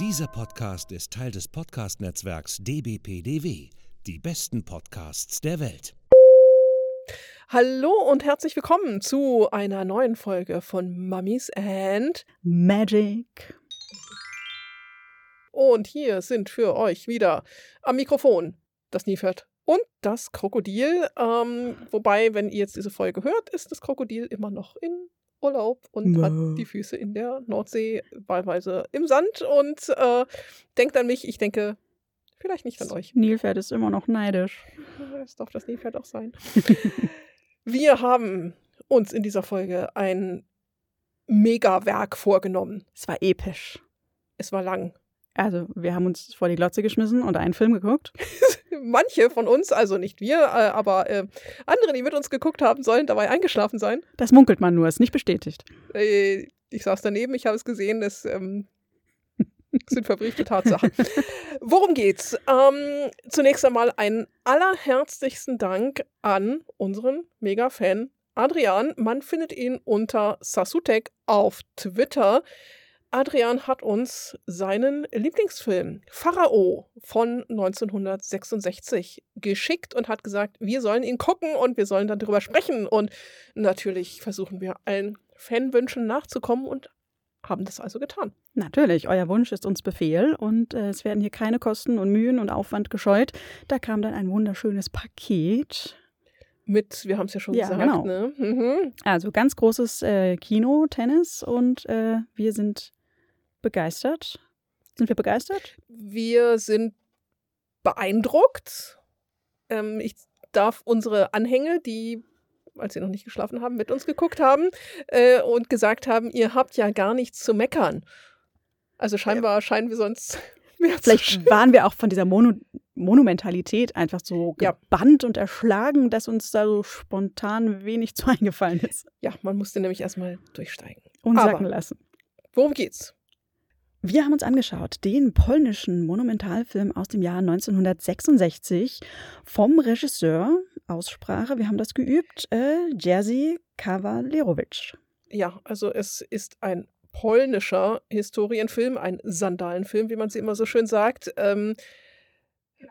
Dieser Podcast ist Teil des Podcast-Netzwerks dbpdw. Die besten Podcasts der Welt. Hallo und herzlich willkommen zu einer neuen Folge von Mummies and Magic. Und hier sind für euch wieder am Mikrofon das Niefert und das Krokodil. Ähm, wobei, wenn ihr jetzt diese Folge hört, ist das Krokodil immer noch in Urlaub und No. hat die Füße in der Nordsee, wahlweise im Sand und äh, denkt an mich. Ich denke vielleicht nicht an euch. Nilpferd ist immer noch neidisch. Das darf das Nilpferd auch sein. Wir haben uns in dieser Folge ein Megawerk vorgenommen. Es war episch. Es war lang. Also, wir haben uns vor die Glotze geschmissen und einen Film geguckt. Manche von uns, also nicht wir, äh, aber äh, andere, die mit uns geguckt haben, sollen dabei eingeschlafen sein. Das munkelt man nur, ist nicht bestätigt. Äh, ich saß daneben, ich habe es gesehen, das ähm, sind verbriefte Tatsachen. Worum geht's? Ähm, zunächst einmal einen allerherzlichsten Dank an unseren Mega-Fan Adrian. Man findet ihn unter Sasutek auf Twitter. Adrian hat uns seinen Lieblingsfilm Pharao von 1966 geschickt und hat gesagt, wir sollen ihn gucken und wir sollen dann darüber sprechen. Und natürlich versuchen wir allen Fanwünschen nachzukommen und haben das also getan. Natürlich, euer Wunsch ist uns Befehl und äh, es werden hier keine Kosten und Mühen und Aufwand gescheut. Da kam dann ein wunderschönes Paket. Mit, wir haben es ja schon Ja, gesagt, genau. ne? Mhm. Also ganz großes äh, Kino, Tennis und äh, wir sind begeistert. Sind wir begeistert? Wir sind beeindruckt. Ähm, ich darf unsere Anhänge, die, als sie noch nicht geschlafen haben, mit uns geguckt haben äh, und gesagt haben, ihr habt ja gar nichts zu meckern. Also scheinbar scheinen wir sonst mehr zu Vielleicht waren wir auch von dieser Mono Monumentalität einfach so Ja. gebannt und erschlagen, dass uns da so spontan wenig zu eingefallen ist. Ja, man musste nämlich erstmal durchsteigen. Und Aber- sacken lassen. Worum geht's? Wir haben uns angeschaut den polnischen Monumentalfilm aus dem Jahr 1966 vom Regisseur, Aussprache, wir haben das geübt, äh, Jerzy Kawalerowicz. Ja, also es ist ein polnischer Historienfilm, ein Sandalenfilm, wie man sie immer so schön sagt. Ähm,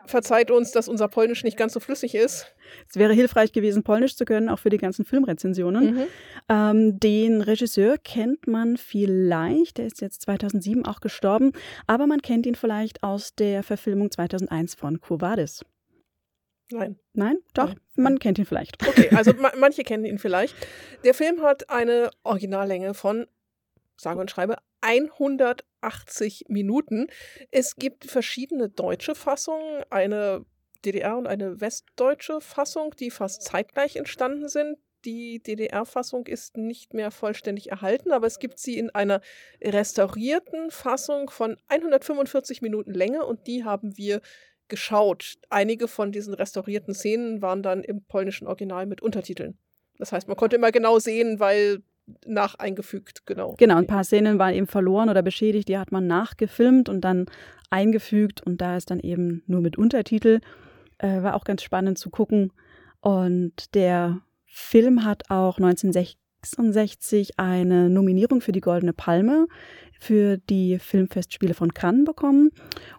verzeiht uns, dass unser Polnisch nicht ganz so flüssig ist. Es wäre hilfreich gewesen, Polnisch zu können, auch für die ganzen Filmrezensionen. Mhm. Ähm, den Regisseur kennt man vielleicht, der ist jetzt 2007 auch gestorben, aber man kennt ihn vielleicht aus der Verfilmung 2001 von Quo Vadis. Nein. Nein? Doch, Nein. man kennt ihn vielleicht. Okay, also ma manche kennen ihn vielleicht. Der Film hat eine Originallänge von, sage und schreibe, 180 Minuten. Es gibt verschiedene deutsche Fassungen, eine DDR- und eine westdeutsche Fassung, die fast zeitgleich entstanden sind. Die DDR-Fassung ist nicht mehr vollständig erhalten, aber es gibt sie in einer restaurierten Fassung von 145 Minuten Länge und die haben wir geschaut. Einige von diesen restaurierten Szenen waren dann im polnischen Original mit Untertiteln. Das heißt, man konnte immer genau sehen, weil nach eingefügt, genau. Genau, ein paar Szenen waren eben verloren oder beschädigt, die hat man nachgefilmt und dann eingefügt und da ist dann eben nur mit Untertitel. Äh, war auch ganz spannend zu gucken. Und der Film hat auch 1966 eine Nominierung für die Goldene Palme für die Filmfestspiele von Cannes bekommen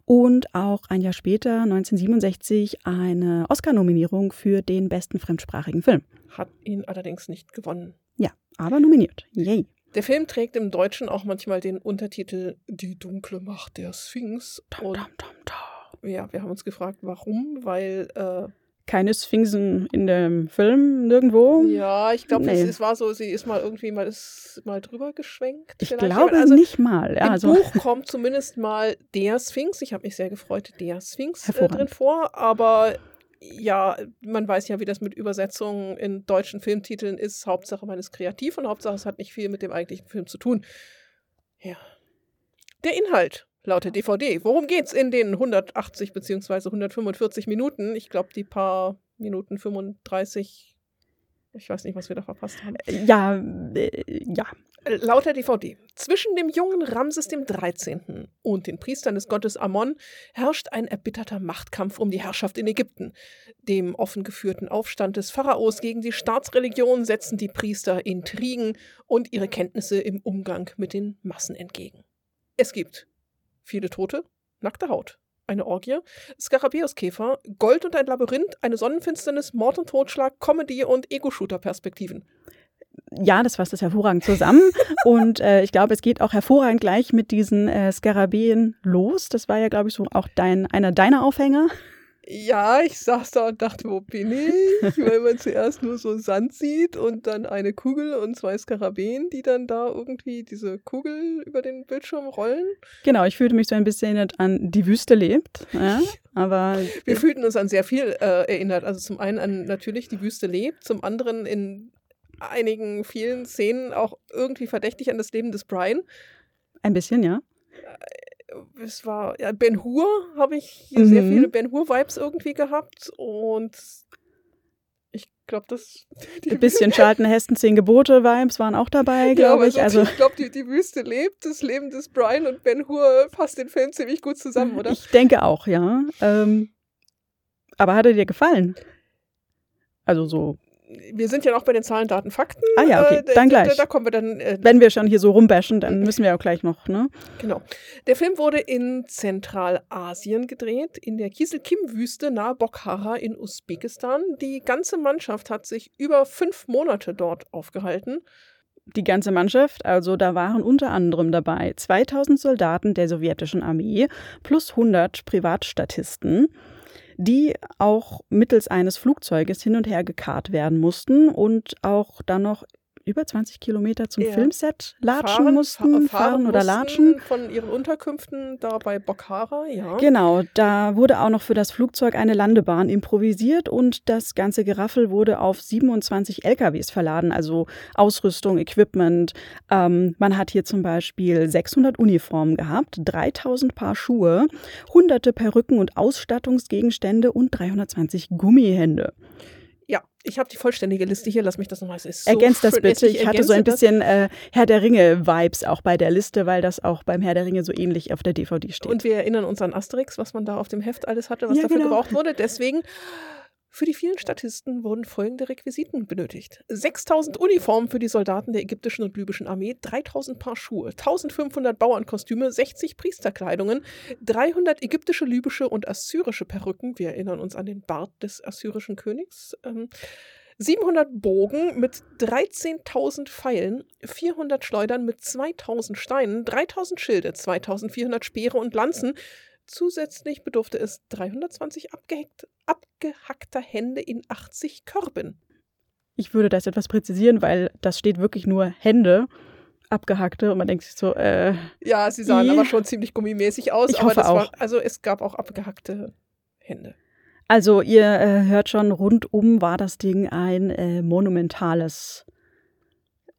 und auch ein Jahr später, 1967, eine Oscar-Nominierung für den besten fremdsprachigen Film. Hat ihn allerdings nicht gewonnen. Aber nominiert. Yay. Der Film trägt im Deutschen auch manchmal den Untertitel Die dunkle Macht der Sphinx. Tom, tom, tom. ja, wir haben uns gefragt, warum, weil äh, keine Sphinxen in dem Film nirgendwo. ja, ich glaube. Nee. es, es war so, sie ist mal irgendwie mal, ist mal drüber geschwenkt. Ich vielleicht. glaube also, nicht mal. Ja, Im also, Buch kommt zumindest mal der Sphinx, ich habe mich sehr gefreut, der Sphinx äh, drin vor, aber ja, man weiß ja, wie das mit Übersetzungen in deutschen Filmtiteln ist. Hauptsache, man ist kreativ und Hauptsache, es hat nicht viel mit dem eigentlichen Film zu tun. Ja. Der Inhalt laut der DVD. Worum geht's in den 180 bzw. 145 Minuten? Ich glaube, die paar Minuten 35. Ich weiß nicht, was wir da verpasst haben. ja, äh, ja. Äh, Laut der DVD. Zwischen dem jungen Ramses dem 13. und den Priestern des Gottes Ammon herrscht ein erbitterter Machtkampf um die Herrschaft in Ägypten. Dem offen geführten Aufstand des Pharaos gegen die Staatsreligion setzen die Priester Intrigen und ihre Kenntnisse im Umgang mit den Massen entgegen. Es gibt viele Tote, nackte Haut, eine Orgie, Skarabäuskäfer, Gold und ein Labyrinth, eine Sonnenfinsternis, Mord und Totschlag, Comedy und Ego-Shooter-Perspektiven. Ja, das fasst das hervorragend zusammen. und äh, ich glaube, es geht auch hervorragend gleich mit diesen äh, Skarabäen los. Das war ja, glaube ich, so auch dein, einer deiner Aufhänger. Ja, ich saß da und dachte, wo bin ich? Weil man zuerst nur so Sand sieht und dann eine Kugel und zwei Skarabäen, die dann da irgendwie diese Kugel über den Bildschirm rollen. Genau, ich fühlte mich so ein bisschen erinnert an Die Wüste lebt. Ja, aber Wir fühlten uns an sehr viel äh, erinnert. Also zum einen an natürlich Die Wüste lebt, zum anderen in einigen vielen Szenen auch irgendwie verdächtig an das Leben des Brian. ein bisschen, ja. es war, ja, Ben Hur habe ich hier sehr Mhm. viele Ben Hur-Vibes irgendwie gehabt und ich glaube, das. die Ein bisschen Charlton Heston, zehn Gebote-Vibes waren auch dabei, ja, glaube aber ich. so, Also ich glaube, die, die Wüste lebt, das Leben des Brian und Ben Hur passt den Film ziemlich gut zusammen, oder? ich denke auch, ja. Ähm, aber hat er dir gefallen? Also so, Wir sind ja noch bei den Zahlen, Daten, Fakten. Ah ja, okay, Äh, da- dann da, gleich. Da, kommen wir dann. Äh, wenn wir schon hier so rumbashen, dann müssen wir auch gleich noch, ne? Genau. Der Film wurde in Zentralasien gedreht, in der Kieselkim-Wüste nahe Bokhara in Usbekistan. Die ganze Mannschaft hat sich über fünf Monate dort aufgehalten. Die ganze Mannschaft, also da waren unter anderem dabei 2000 Soldaten der sowjetischen Armee plus 100 Privatstatisten, die auch mittels eines Flugzeuges hin und her gekarrt werden mussten und auch dann noch über 20 Kilometer zum Ja. Filmset latschen mussten, fa- fahren, oder mussten latschen. Von ihren Unterkünften da bei Bokhara, ja. Genau, da wurde auch noch für das Flugzeug eine Landebahn improvisiert und das ganze Geraffel wurde auf 27 LKWs verladen, also Ausrüstung, Equipment. Ähm, man hat hier zum Beispiel 600 Uniformen gehabt, 3000 Paar Schuhe, hunderte Perücken und Ausstattungsgegenstände und 320 Gummihände. Ja, ich habe die vollständige Liste hier. Lass mich das nochmal. Es ist so Ergänzt das bitte. Ich hatte so ein bisschen äh, Herr der Ringe-Vibes auch bei der Liste, weil das auch beim Herr der Ringe so ähnlich auf der DVD steht. Und wir erinnern uns an Asterix, was man da auf dem Heft alles hatte, was Ja, dafür genau. gebraucht wurde. Deswegen, für die vielen Statisten wurden folgende Requisiten benötigt. 6000 Uniformen für die Soldaten der ägyptischen und libyschen Armee, 3000 Paar Schuhe, 1500 Bauernkostüme, 60 Priesterkleidungen, 300 ägyptische, libysche und assyrische Perücken. Wir erinnern uns an den Bart des assyrischen Königs. Ähm, 700 Bogen mit 13.000 Pfeilen, 400 Schleudern mit 2.000 Steinen, 3.000 Schilde, 2.400 Speere und Lanzen. Zusätzlich bedurfte es 320 abgehackt, abgehackter Hände in 80 Körben. Ich würde das etwas präzisieren, weil das steht wirklich nur Hände, abgehackte und man denkt sich so, äh, Ja, sie sahen I. aber schon ziemlich gummimäßig aus. Ich aber hoffe auch. War, also es gab auch abgehackte Hände. also ihr äh, hört schon, rundum war das Ding ein äh, monumentales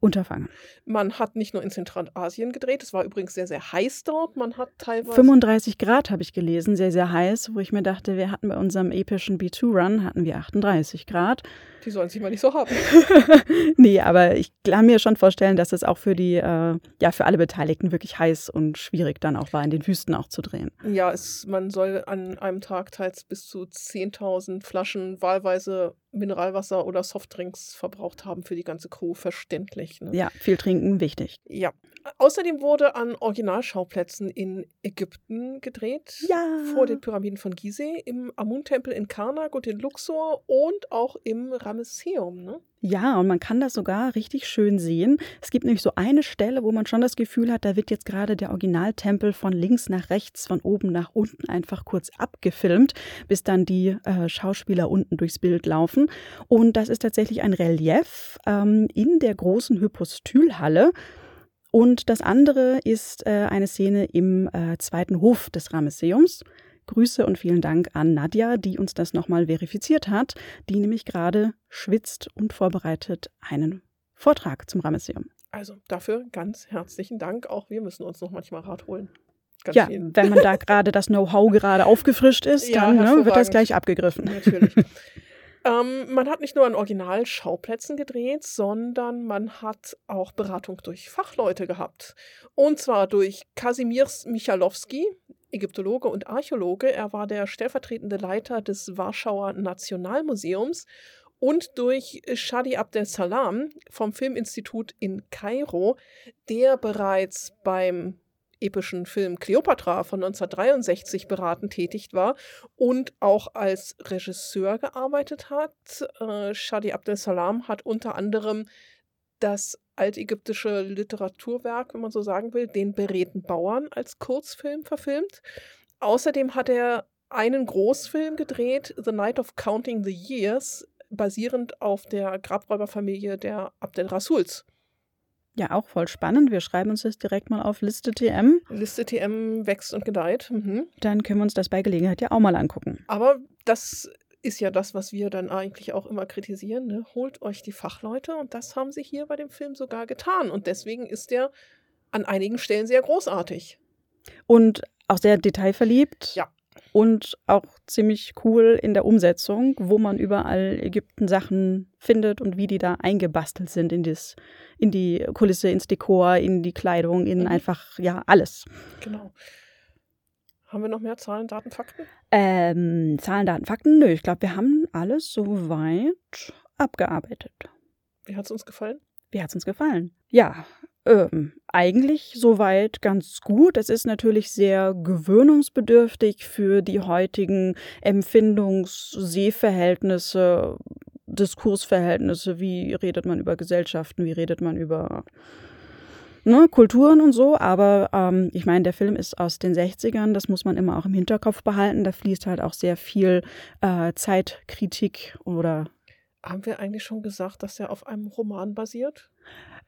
Unterfangen. Man hat nicht nur in Zentralasien gedreht, es war übrigens sehr, sehr heiß dort. Man hat teilweise 35 Grad habe ich gelesen, sehr, sehr heiß, wo ich mir dachte, wir hatten bei unserem epischen B2-Run, hatten wir 38 Grad. Die sollen sich mal nicht so haben. nee, aber ich kann mir schon vorstellen, dass es auch für die, äh, ja, für alle Beteiligten wirklich heiß und schwierig dann auch war, in den Wüsten auch zu drehen. Ja, es, man soll an einem Tag teils bis zu 10.000 Flaschen wahlweise Mineralwasser oder Softdrinks verbraucht haben für die ganze Crew. Verständlich. Ne? Ja, viel trinken, wichtig. Ja. Außerdem wurde an Originalschauplätzen in Ägypten gedreht. Ja. Vor den Pyramiden von Gizeh, im Amun-Tempel in Karnak und in Luxor und auch im Ramesseum. Ne? Ja, und man kann das sogar richtig schön sehen. Es gibt nämlich so eine Stelle, wo man schon das Gefühl hat, da wird jetzt gerade der Originaltempel von links nach rechts, von oben nach unten einfach kurz abgefilmt, bis dann die äh, Schauspieler unten durchs Bild laufen. Und das ist tatsächlich ein Relief ähm, in der großen Hypostylhalle. Und das andere ist äh, eine Szene im äh, zweiten Hof des Ramesseums. Grüße und vielen Dank an Nadja, die uns das nochmal verifiziert hat, die nämlich gerade schwitzt und vorbereitet einen Vortrag zum Ramesseum. Also dafür ganz herzlichen Dank. Auch wir müssen uns noch manchmal Rat holen. Ganz Ja, viel. wenn man da gerade das Know-how gerade aufgefrischt ist, Ja, dann ne, wird das gleich abgegriffen. Natürlich. ähm, man hat nicht nur an Originalschauplätzen gedreht, sondern man hat auch Beratung durch Fachleute gehabt. Und zwar durch Kazimierz Michalowski, Ägyptologe und Archäologe. Er war der stellvertretende Leiter des Warschauer Nationalmuseums. Und durch Shadi Abdel Salam vom Filminstitut in Kairo, der bereits beim epischen Film Cleopatra von 1963 beratend tätig war und auch als Regisseur gearbeitet hat. Äh, Shadi Abdel Salam hat unter anderem das altägyptische Literaturwerk, wenn man so sagen will, den beredten Bauern als Kurzfilm verfilmt. Außerdem hat er einen Großfilm gedreht, The Night of Counting the Years, basierend auf der Grabräuberfamilie der Abdel Rasuls. Ja, auch voll spannend. Wir schreiben uns das direkt mal auf Liste TM. Liste TM wächst und gedeiht. Mhm. Dann können wir uns das bei Gelegenheit ja auch mal angucken. Aber das ist ja das, was wir dann eigentlich auch immer kritisieren. Ne? Holt euch die Fachleute und das haben sie hier bei dem Film sogar getan. Und deswegen ist der an einigen Stellen sehr großartig. Und auch sehr detailverliebt. Ja und auch ziemlich cool in der Umsetzung, wo man überall Ägypten-Sachen findet und wie die da eingebastelt sind in, das, in die Kulisse, ins Dekor, in die Kleidung, in mhm. einfach, ja, alles. Genau. Haben wir noch mehr Zahlen, Daten, Fakten? Ähm, Zahlen, Daten, Fakten? Nö, ich glaube, wir haben alles soweit abgearbeitet. Wie hat es uns gefallen? Wie hat es uns gefallen? Ja, ähm, eigentlich soweit ganz gut. Es ist natürlich sehr gewöhnungsbedürftig für die heutigen Empfindungs-, Sehverhältnisse, Diskursverhältnisse. Wie redet man über Gesellschaften? Wie redet man über ne, Kulturen und so? Aber ähm, ich meine, der Film ist aus den 60ern. Das muss man immer auch im Hinterkopf behalten. Da fließt halt auch sehr viel äh, Zeitkritik oder. Haben wir eigentlich schon gesagt, dass er auf einem Roman basiert?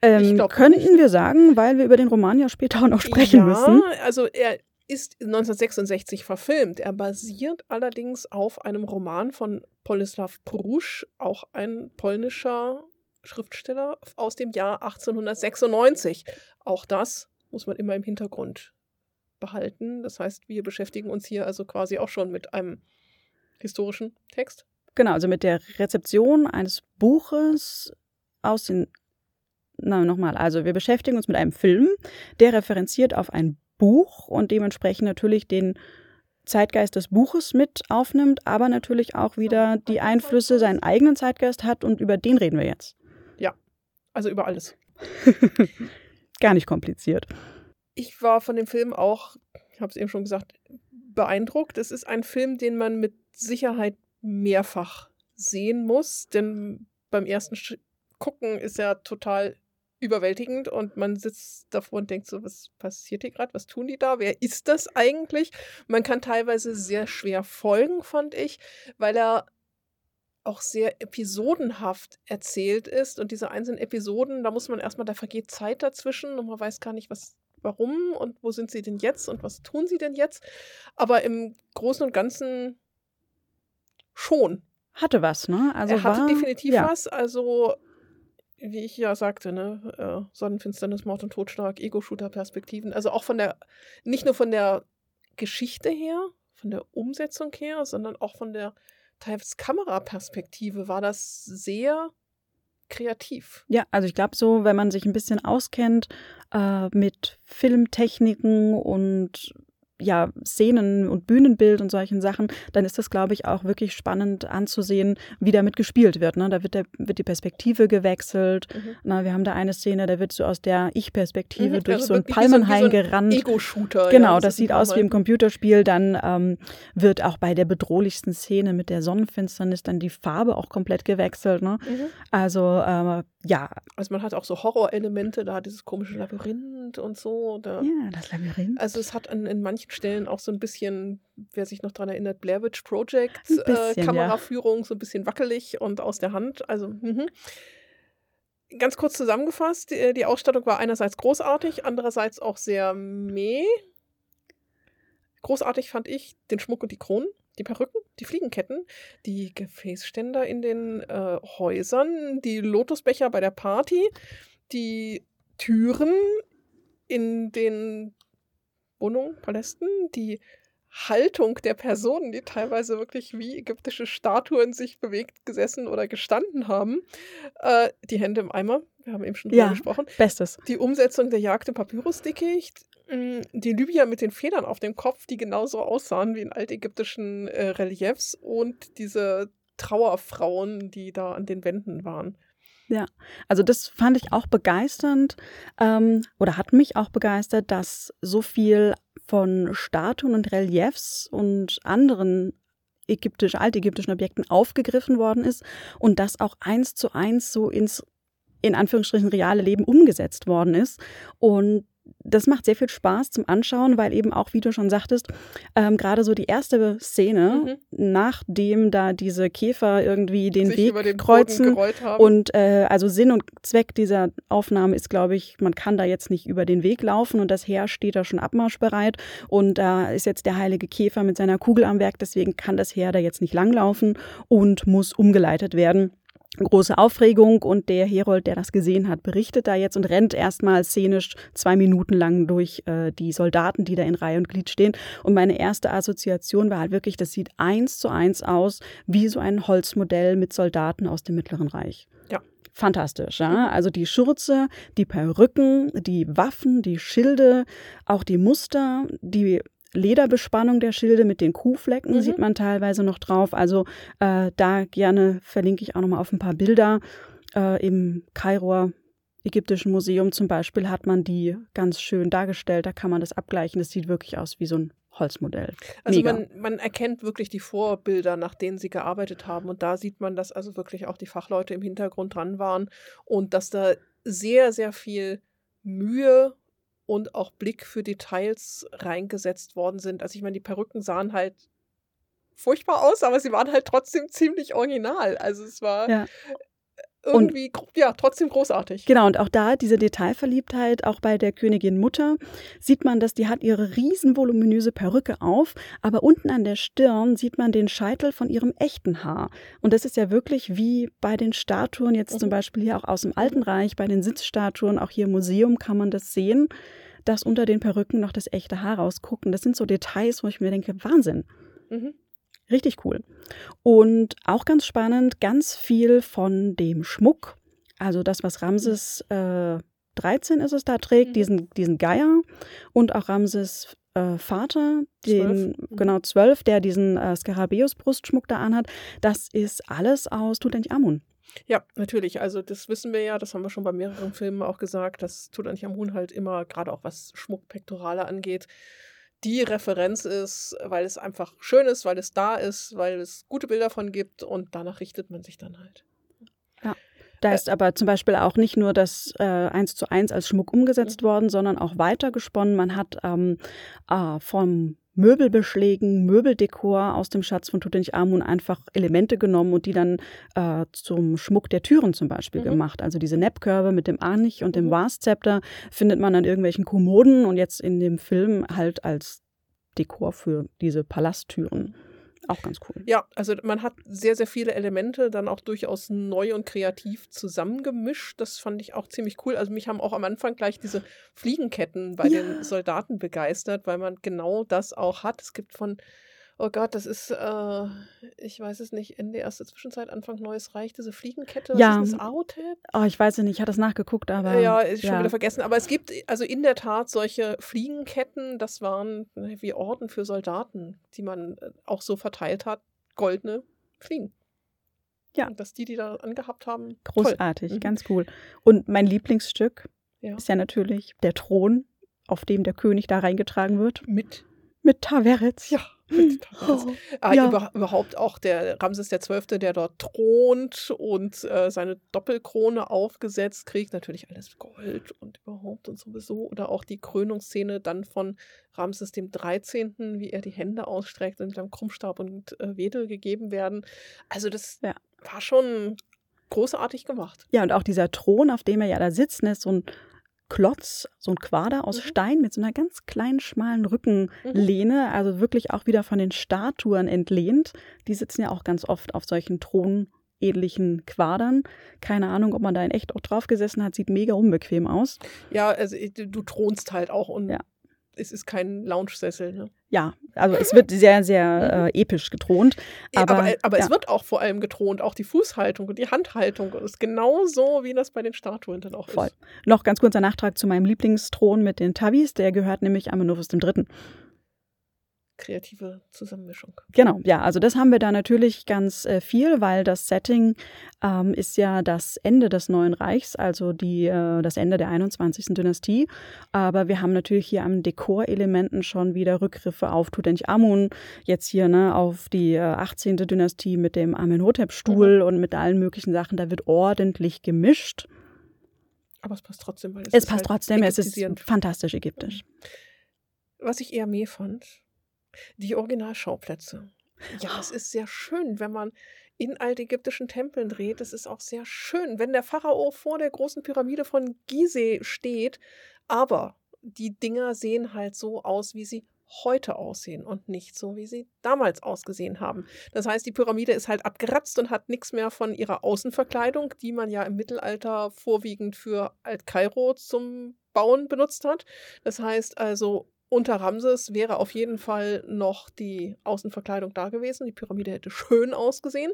Ähm, könnten nicht. wir sagen, weil wir über den Roman ja später auch noch sprechen ja, müssen. Also er ist 1966 verfilmt. Er basiert allerdings auf einem Roman von Polislav Prusch, auch ein polnischer Schriftsteller aus dem Jahr 1896. Auch das muss man immer im Hintergrund behalten. Das heißt, wir beschäftigen uns hier also quasi auch schon mit einem historischen Text. Genau, also mit der Rezeption eines Buches aus den na, nochmal. Also wir beschäftigen uns mit einem Film, der referenziert auf ein Buch und dementsprechend natürlich den Zeitgeist des Buches mit aufnimmt, aber natürlich auch wieder die Einflüsse seinen eigenen Zeitgeist hat und über den reden wir jetzt. Also über alles. Gar nicht kompliziert. Ich war von dem Film auch, ich habe es eben schon gesagt, beeindruckt. Es ist ein Film, den man mit Sicherheit mehrfach sehen muss, denn beim ersten Gucken ist er total überwältigend und man sitzt davor und denkt so, was passiert hier gerade? Was tun die da? Wer ist das eigentlich? Man kann teilweise sehr schwer folgen, fand ich, weil er auch sehr episodenhaft erzählt ist und diese einzelnen Episoden, da muss man erstmal, da vergeht Zeit dazwischen und man weiß gar nicht, was, warum und wo sind sie denn jetzt und was tun sie denn jetzt. Aber im Großen und Ganzen schon. Hatte was, ne? Also er hatte war, definitiv ja. was. Also wie ich ja sagte, ne, äh, Sonnenfinsternis, Mord und Totschlag, Ego-Shooter-Perspektiven. Also auch von der, nicht nur von der Geschichte her, von der Umsetzung her, sondern auch von der teils Kameraperspektive war das sehr kreativ. Ja, also ich glaube so, wenn man sich ein bisschen auskennt äh, mit Filmtechniken und ja, Szenen und Bühnenbild und solchen Sachen, dann ist das, glaube ich, auch wirklich spannend anzusehen, wie damit gespielt wird. Ne? Da wird, der, wird die Perspektive gewechselt. Mhm. Na, wir haben da eine Szene, da wird so aus der Ich-Perspektive mhm, durch also so ein Palmenhain so gerannt. Ego-Shooter. Genau, ja, das, das sieht aus wie im Computerspiel. Dann ähm, wird auch bei der bedrohlichsten Szene mit der Sonnenfinsternis dann die Farbe auch komplett gewechselt. Ne? Mhm. Also äh, ja. Also man hat auch so Horrorelemente, da dieses komische Labyrinth und so. Da. Ja, das Labyrinth. Also es hat an, in manchen Stellen auch so ein bisschen, wer sich noch daran erinnert, Blair Witch Project, bisschen, äh, Kameraführung, ja. so ein bisschen wackelig und aus der Hand. Also, mh. ganz kurz zusammengefasst, die, die Ausstattung war einerseits großartig, andererseits auch sehr meh. Großartig fand ich den Schmuck und die Kronen die Perücken, die Fliegenketten, die Gefäßständer in den äh, Häusern, die Lotusbecher bei der Party, die Türen in den Wohnungen, Palästen, die Haltung der Personen, die teilweise wirklich wie ägyptische Statuen sich bewegt, gesessen oder gestanden haben. Äh, die Hände im Eimer, wir haben eben schon drüber ja, gesprochen. Bestes. Die Umsetzung der Jagd im Papyrusdickicht, hm, die Libyer mit den Federn auf dem Kopf, die genauso aussahen wie in altägyptischen äh, Reliefs und diese Trauerfrauen, die da an den Wänden waren. Ja, also das fand ich auch begeisternd ähm, oder hat mich auch begeistert, dass so viel von Statuen und Reliefs und anderen ägyptisch, altägyptischen Objekten aufgegriffen worden ist und das auch eins zu eins so ins in Anführungsstrichen reale Leben umgesetzt worden ist. Und das macht sehr viel Spaß zum Anschauen, weil eben auch, wie du schon sagtest, ähm, gerade so die erste Szene, mhm. nachdem da diese Käfer irgendwie den Sich Weg den kreuzen und äh, also Sinn und Zweck dieser Aufnahme ist, glaube ich, man kann da jetzt nicht über den Weg laufen und das Heer steht da schon abmarschbereit und da ist jetzt der heilige Käfer mit seiner Kugel am Werk, deswegen kann das Heer da jetzt nicht langlaufen und muss umgeleitet werden große Aufregung und der Herold, der das gesehen hat, berichtet da jetzt und rennt erstmal szenisch zwei Minuten lang durch äh, die Soldaten, die da in Reihe und Glied stehen. Und meine erste Assoziation war halt wirklich, das sieht eins zu eins aus wie so ein Holzmodell mit Soldaten aus dem Mittleren Reich. Ja. Fantastisch, ja. Also die Schürze, die Perücken, die Waffen, die Schilde, auch die Muster, die Lederbespannung der Schilde mit den Kuhflecken mhm. sieht man teilweise noch drauf. Also äh, da gerne verlinke ich auch nochmal auf ein paar Bilder. Äh, Im Kairoer Ägyptischen Museum zum Beispiel hat man die ganz schön dargestellt. Da kann man das abgleichen. Das sieht wirklich aus wie so ein Holzmodell. Also man, man, erkennt wirklich die Vorbilder, nach denen sie gearbeitet haben. Und da sieht man, dass also wirklich auch die Fachleute im Hintergrund dran waren und dass da sehr, sehr viel Mühe und auch Blick für Details reingesetzt worden sind. Also ich meine, die Perücken sahen halt furchtbar aus, aber sie waren halt trotzdem ziemlich original. Also es war ja. irgendwie, und, ja, trotzdem großartig. Genau, und auch da diese Detailverliebtheit, auch bei der Königin Mutter, sieht man, dass die hat ihre riesen voluminöse Perücke auf, aber unten an der Stirn sieht man den Scheitel von ihrem echten Haar. Und das ist ja wirklich wie bei den Statuen, jetzt mhm. zum Beispiel hier auch aus dem Alten Reich, bei den Sitzstatuen, auch hier im Museum kann man das sehen dass unter den Perücken noch das echte Haar rausguckt. Und das sind so Details, wo ich mir denke, Wahnsinn. Mhm. Richtig cool. Und auch ganz spannend, ganz viel von dem Schmuck, also das, was Ramses äh, 13 ist es da trägt, mhm. diesen, diesen Geier und auch Ramses äh, Vater, den, 12. Mhm. genau zwölf, der diesen äh, Skarabäus-Brustschmuck da anhat, das ist alles aus Tutanchamun. Ja, natürlich. Also das wissen wir ja, das haben wir schon bei mehreren Filmen auch gesagt, dass Tutanchamun halt immer, gerade auch was Schmuckpektorale angeht, die Referenz ist, weil es einfach schön ist, weil es da ist, weil es gute Bilder von gibt und danach richtet man sich dann halt. Ja. Da ist aber zum Beispiel auch nicht nur das äh, eins zu eins als Schmuck umgesetzt mhm. worden, sondern auch weiter gesponnen. Man hat ähm, äh, vom Möbelbeschlägen, Möbeldekor aus dem Schatz von Tutanchamun einfach Elemente genommen und die dann äh, zum Schmuck der Türen zum Beispiel mhm. gemacht. Also diese Neppkörbe mit dem Arnich und dem Vaszepter mhm. findet man an irgendwelchen Kommoden und jetzt in dem Film halt als Dekor für diese Palasttüren. Auch ganz cool. Ja, also man hat sehr, sehr viele Elemente dann auch durchaus neu und kreativ zusammengemischt. Das fand ich auch ziemlich cool. Also mich haben auch am Anfang gleich diese Fliegenketten bei ja. den Soldaten begeistert, weil man genau das auch hat. Es gibt von Oh Gott, das ist, äh, ich weiß es nicht, Ende erste Zwischenzeit, Anfang Neues Reich, diese Fliegenkette. Ja. ist das Aotep? Oh, ich weiß es nicht, ich hatte das nachgeguckt, aber. Ja, ist schon ja. wieder vergessen. Aber es gibt also in der Tat solche Fliegenketten, das waren ne, wie Orden für Soldaten, die man äh, auch so verteilt hat, goldene Fliegen. Ja. Und dass die, die da angehabt haben. Großartig, mhm. ganz cool. Und mein Lieblingsstück ja. ist ja natürlich der Thron, auf dem der König da reingetragen wird. Mit? Mit Taveretz. Ja. Oh, äh, ja. über, überhaupt auch der Ramses XII., der dort thront und äh, seine Doppelkrone aufgesetzt kriegt, natürlich alles Gold und überhaupt und sowieso. Oder auch die Krönungsszene dann von Ramses dem 13., wie er die Hände ausstreckt und dann Krummstab und äh, Wedel gegeben werden. Also das ja. war schon großartig gemacht. Ja, und auch dieser Thron, auf dem er ja da sitzt, ne, so ein Klotz, so ein Quader aus mhm. Stein mit so einer ganz kleinen, schmalen Rückenlehne, mhm. also wirklich auch wieder von den Statuen entlehnt. Die sitzen ja auch ganz oft auf solchen thronähnlichen Quadern. Keine Ahnung, ob man da in echt auch drauf gesessen hat, sieht mega unbequem aus. Ja, also du thronst halt auch und ja es ist kein Lounge-Sessel. Ne? Ja, also es wird sehr, sehr äh, episch gethront. Aber, aber, aber ja. es wird auch vor allem gethront, auch die Fußhaltung und die Handhaltung ist genau so, wie das bei den Statuen dann auch Voll. ist. Noch ganz kurzer Nachtrag zu meinem Lieblingsthron mit den Tavis, der gehört nämlich Amenuphis III. Kreative Zusammenmischung. Genau, ja, also das haben wir da natürlich ganz äh, viel, weil das Setting ähm, ist ja das Ende des Neuen Reichs, also die, äh, das Ende der 21. Dynastie. Aber wir haben natürlich hier an Dekorelementen schon wieder Rückgriffe auf Tutanchamun, jetzt hier ne, auf die äh, 18. Dynastie mit dem Amenhotep-Stuhl mhm. und mit allen möglichen Sachen. Da wird ordentlich gemischt. Aber es passt trotzdem, weil es, es passt halt trotzdem, es ist fantastisch ägyptisch. Was ich eher mehr fand, die Originalschauplätze. Ja, es ist sehr schön, wenn man in altägyptischen Tempeln dreht. Es ist auch sehr schön, wenn der Pharao vor der großen Pyramide von Gizeh steht. Aber die Dinger sehen halt so aus, wie sie heute aussehen und nicht so, wie sie damals ausgesehen haben. Das heißt, die Pyramide ist halt abgeratzt und hat nichts mehr von ihrer Außenverkleidung, die man ja im Mittelalter vorwiegend für Alt-Kairo zum Bauen benutzt hat. Das heißt also, unter Ramses wäre auf jeden Fall noch die Außenverkleidung da gewesen. Die Pyramide hätte schön ausgesehen.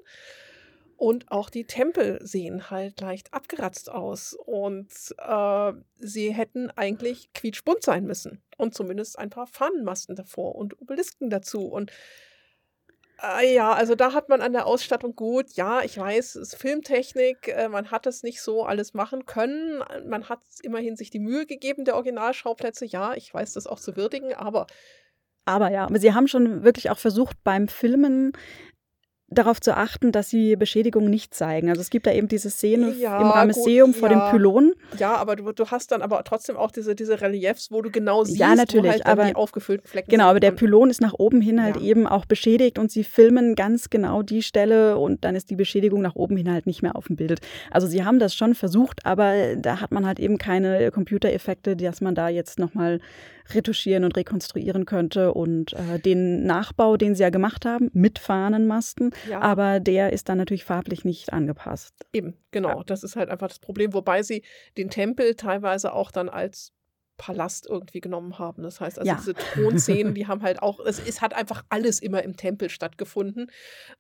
Und auch die Tempel sehen halt leicht abgeratzt aus. Und äh, sie hätten eigentlich quietschbunt sein müssen. Und zumindest ein paar Fahnenmasten davor und Obelisken dazu. Und äh, ja, also da hat man an der Ausstattung gut, ja, ich weiß, es ist Filmtechnik, äh, man hat es nicht so alles machen können. Man hat immerhin sich die Mühe gegeben, der Originalschauplätze. Ja, ich weiß das auch zu würdigen, aber aber ja, aber sie haben schon wirklich auch versucht, beim Filmen darauf zu achten, dass sie Beschädigungen nicht zeigen. Also es gibt da eben diese Szene ja, im Ramesseum vor ja. dem Pylon. Ja, aber du, du, hast dann aber trotzdem auch diese, diese Reliefs, wo du genau siehst, ja, natürlich, wo halt aber, die aufgefüllten Flecken Genau, aber der Pylon ist nach oben hin halt ja. eben auch beschädigt und sie filmen ganz genau die Stelle und dann ist die Beschädigung nach oben hin halt nicht mehr auf dem Bild. Also sie haben das schon versucht, aber da hat man halt eben keine Computereffekte, dass man da jetzt nochmal retuschieren und rekonstruieren könnte. Und äh, den Nachbau, den sie ja gemacht haben, mit Fahnenmasten, ja. aber der ist dann natürlich farblich nicht angepasst. Eben, genau. Ja. Das ist halt einfach das Problem, wobei sie den Tempel teilweise auch dann als Palast irgendwie genommen haben. Das heißt, also ja. diese Thronszenen, die haben halt auch, es, es, hat einfach alles immer im Tempel stattgefunden.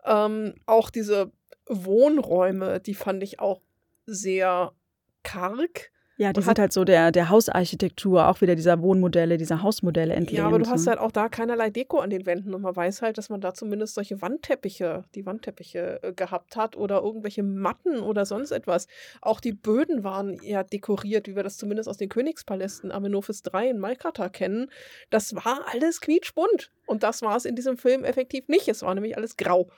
Ähm, auch diese Wohnräume, die fand ich auch sehr karg. Ja, die sind halt so der, der Hausarchitektur, auch wieder dieser Wohnmodelle, dieser Hausmodelle entlehnt. Ja, aber du hast ne? halt auch da keinerlei Deko an den Wänden und man weiß halt, dass man da zumindest solche Wandteppiche, die Wandteppiche äh, gehabt hat oder irgendwelche Matten oder sonst etwas. Auch die Böden waren ja dekoriert, wie wir das zumindest aus den Königspalästen Amenophis III in Malkata kennen. Das war alles quietschbunt und das war es in diesem Film effektiv nicht. Es war nämlich alles grau.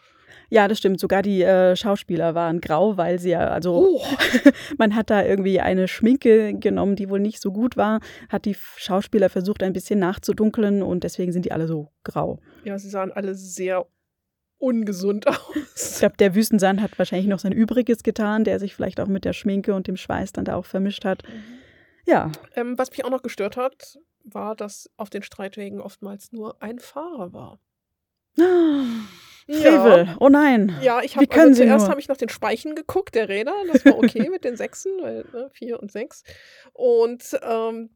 Ja, das stimmt. Sogar die äh, Schauspieler waren grau, weil sie ja, also oh. man hat da irgendwie eine Schminke genommen, die wohl nicht so gut war, hat die Schauspieler versucht ein bisschen nachzudunkeln und deswegen sind die alle so grau. Ja, sie sahen alle sehr ungesund aus. Ich glaube, der Wüstensand hat wahrscheinlich noch sein Übriges getan, der sich vielleicht auch mit der Schminke und dem Schweiß dann da auch vermischt hat. Mhm. Ja. Ähm, was mich auch noch gestört hat, war, dass auf den Streitwegen oftmals nur ein Fahrer war. Frevel, ja. oh nein. Ja, ich habe also zuerst habe ich noch den Speichen geguckt, der Räder, das war okay mit den Sechsen, weil ne, vier und sechs. Und ähm,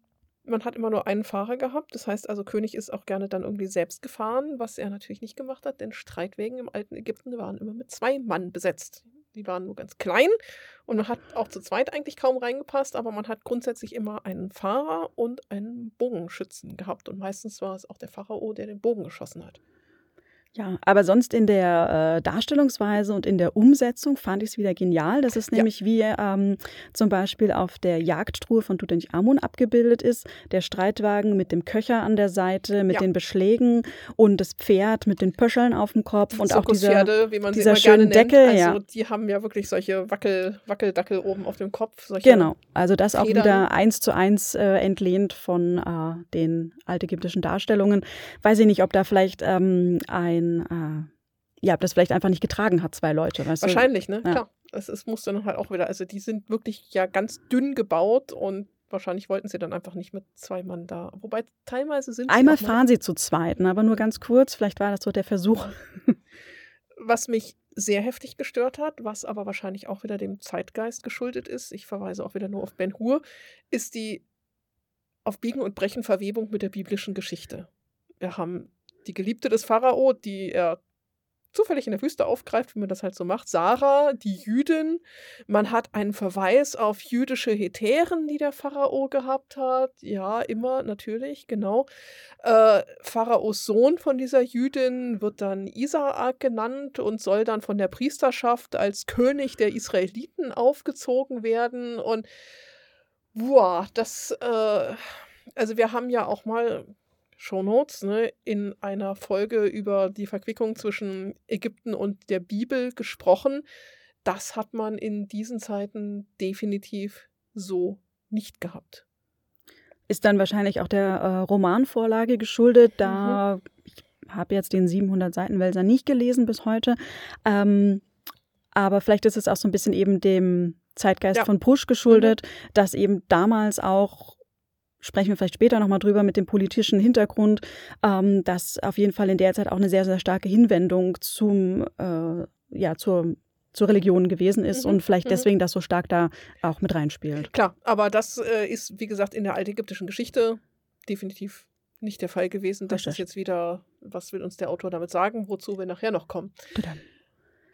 man hat immer nur einen Fahrer gehabt. Das heißt also, König ist auch gerne dann irgendwie selbst gefahren, was er natürlich nicht gemacht hat, denn Streitwegen im alten Ägypten waren immer mit zwei Mann besetzt. Die waren nur ganz klein und man hat auch zu zweit eigentlich kaum reingepasst, aber man hat grundsätzlich immer einen Fahrer und einen Bogenschützen gehabt. Und meistens war es auch der Pharao, der den Bogen geschossen hat. Ja, aber sonst in der äh, Darstellungsweise und in der Umsetzung fand ich es wieder genial. Das ist nämlich ja. wie ähm, zum Beispiel auf der Jagdstruhe von Tutanchamun abgebildet ist. Der Streitwagen mit dem Köcher an der Seite, mit ja. den Beschlägen und das Pferd mit den Pöscheln auf dem Kopf und auch dieser, wie man dieser schönen Deckel. Also ja. die haben ja wirklich solche Wackel, Wackeldackel oben auf dem Kopf. genau, also das Federn. auch wieder eins zu eins äh, entlehnt von äh, den altägyptischen Darstellungen. Weiß ich nicht, ob da vielleicht ähm, ein ein, äh, ja, das vielleicht einfach nicht getragen hat, zwei Leute. Weißt Wahrscheinlich, du? ne? Ja. Klar. Es, es muss dann halt auch wieder, also die sind wirklich ja ganz dünn gebaut und wahrscheinlich wollten sie dann einfach nicht mit zwei Mann da. Wobei teilweise sind Einmal fahren sie zu zweit, ne, aber nur ganz kurz. Vielleicht war das so der Versuch. Was mich sehr heftig gestört hat, was aber wahrscheinlich auch wieder dem Zeitgeist geschuldet ist, ich verweise auch wieder nur auf Ben Hur, ist die auf Biegen und Brechen Verwebung mit der biblischen Geschichte. Wir haben die Geliebte des Pharao, die er zufällig in der Wüste aufgreift, wie man das halt so macht. Sarah, die Jüdin. Man hat einen Verweis auf jüdische Hetären, die der Pharao gehabt hat. Ja, immer natürlich, genau. Äh, Pharaos Sohn von dieser Jüdin wird dann Isaak genannt und soll dann von der Priesterschaft als König der Israeliten aufgezogen werden. Und boah, das, äh, also wir haben ja auch mal Shownotes, ne, in einer Folge über die Verquickung zwischen Ägypten und der Bibel gesprochen. Das hat man in diesen Zeiten definitiv so nicht gehabt. Ist dann wahrscheinlich auch der äh, Romanvorlage geschuldet. Da, mhm. ich habe jetzt den 700 Seiten Wälzer nicht gelesen bis heute. Ähm, aber vielleicht ist es auch so ein bisschen eben dem Zeitgeist ja. von Push geschuldet, mhm. dass eben damals auch sprechen wir vielleicht später nochmal drüber mit dem politischen Hintergrund, ähm, dass auf jeden Fall in der Zeit auch eine sehr, sehr starke Hinwendung zum, äh, ja, zur, zur Religion gewesen ist mhm. und vielleicht mhm. deswegen das so stark da auch mit reinspielt. Klar, aber das äh, ist, wie gesagt, in der altägyptischen Geschichte definitiv nicht der Fall gewesen. Das Richtig. ist jetzt wieder, was will uns der Autor damit sagen, wozu wir nachher noch kommen. Bitte.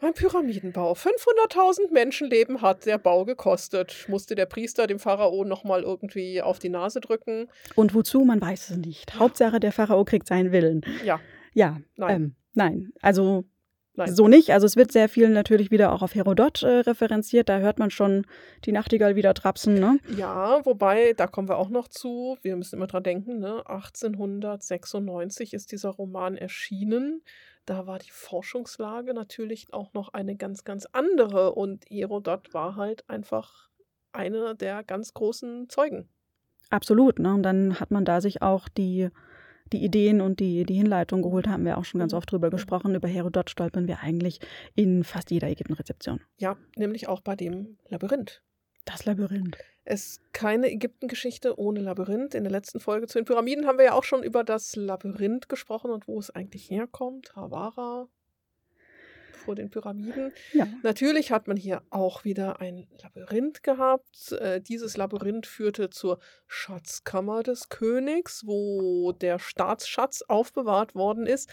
Ein Pyramidenbau. 500.000 Menschenleben hat der Bau gekostet. Musste der Priester dem Pharao nochmal irgendwie auf die Nase drücken. Und wozu, man weiß es nicht. Hauptsache, der Pharao kriegt seinen Willen. Ja. Ja. Nein. Ähm, nein. Also Nein. So nicht. Also es wird sehr viel natürlich wieder auch auf Herodot äh, referenziert. Da hört man schon die Nachtigall wieder trapsen. Ne? Ja, wobei, da kommen wir auch noch zu. Wir müssen immer dran denken. Ne? 1896 ist dieser Roman erschienen. Da war die Forschungslage natürlich auch noch eine ganz, ganz andere und Herodot war halt einfach einer der ganz großen Zeugen. Absolut, ne? Und dann hat man da sich auch die, die Ideen und die, die Hinleitung geholt, haben wir auch schon ganz mhm. oft drüber gesprochen. Über Herodot stolpern wir eigentlich in fast jeder Ägypten-Rezeption. Ja, nämlich auch bei dem Labyrinth. Das Labyrinth. Es ist keine Ägyptengeschichte ohne Labyrinth. In der letzten Folge zu den Pyramiden haben wir ja auch schon über das Labyrinth gesprochen und wo es eigentlich herkommt. Havara vor den Pyramiden. Ja. Natürlich hat man hier auch wieder ein Labyrinth gehabt. Äh, dieses Labyrinth führte zur Schatzkammer des Königs, wo der Staatsschatz aufbewahrt worden ist.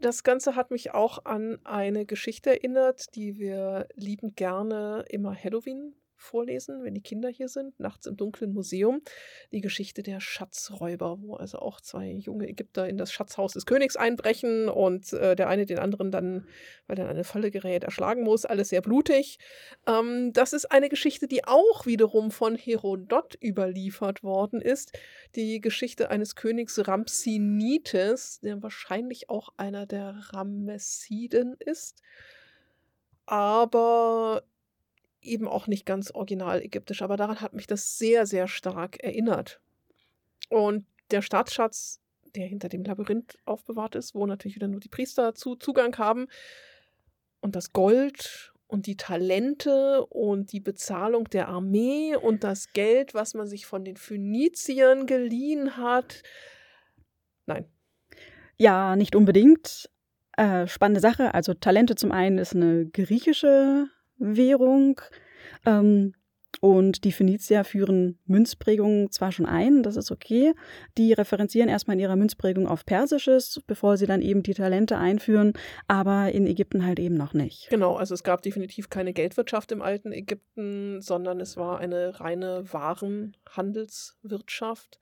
Das Ganze hat mich auch an eine Geschichte erinnert, die wir liebend gerne immer Halloween vorlesen, wenn die Kinder hier sind, nachts im dunklen Museum. Die Geschichte der Schatzräuber, wo also auch zwei junge Ägypter in das Schatzhaus des Königs einbrechen und äh, der eine den anderen dann, weil dann eine Falle gerät, erschlagen muss. Alles sehr blutig. Ähm, das ist eine Geschichte, die auch wiederum von Herodot überliefert worden ist. Die Geschichte eines Königs Ramsinites, der wahrscheinlich auch einer der Ramessiden ist aber eben auch nicht ganz original ägyptisch, aber daran hat mich das sehr, sehr stark erinnert. Und der Staatsschatz, der hinter dem Labyrinth aufbewahrt ist, wo natürlich wieder nur die Priester zu Zugang haben, und das Gold und die Talente und die Bezahlung der Armee und das Geld, was man sich von den Phöniziern geliehen hat. Nein. Ja, nicht unbedingt. Äh, spannende Sache. Also Talente zum einen ist eine griechische Währung. Ähm, und die Phönizier führen Münzprägungen zwar schon ein, das ist okay. Die referenzieren erstmal in ihrer Münzprägung auf Persisches, bevor sie dann eben die Talente einführen, aber in Ägypten halt eben noch nicht. Genau, also es gab definitiv keine Geldwirtschaft im alten Ägypten, sondern es war eine reine Warenhandelswirtschaft.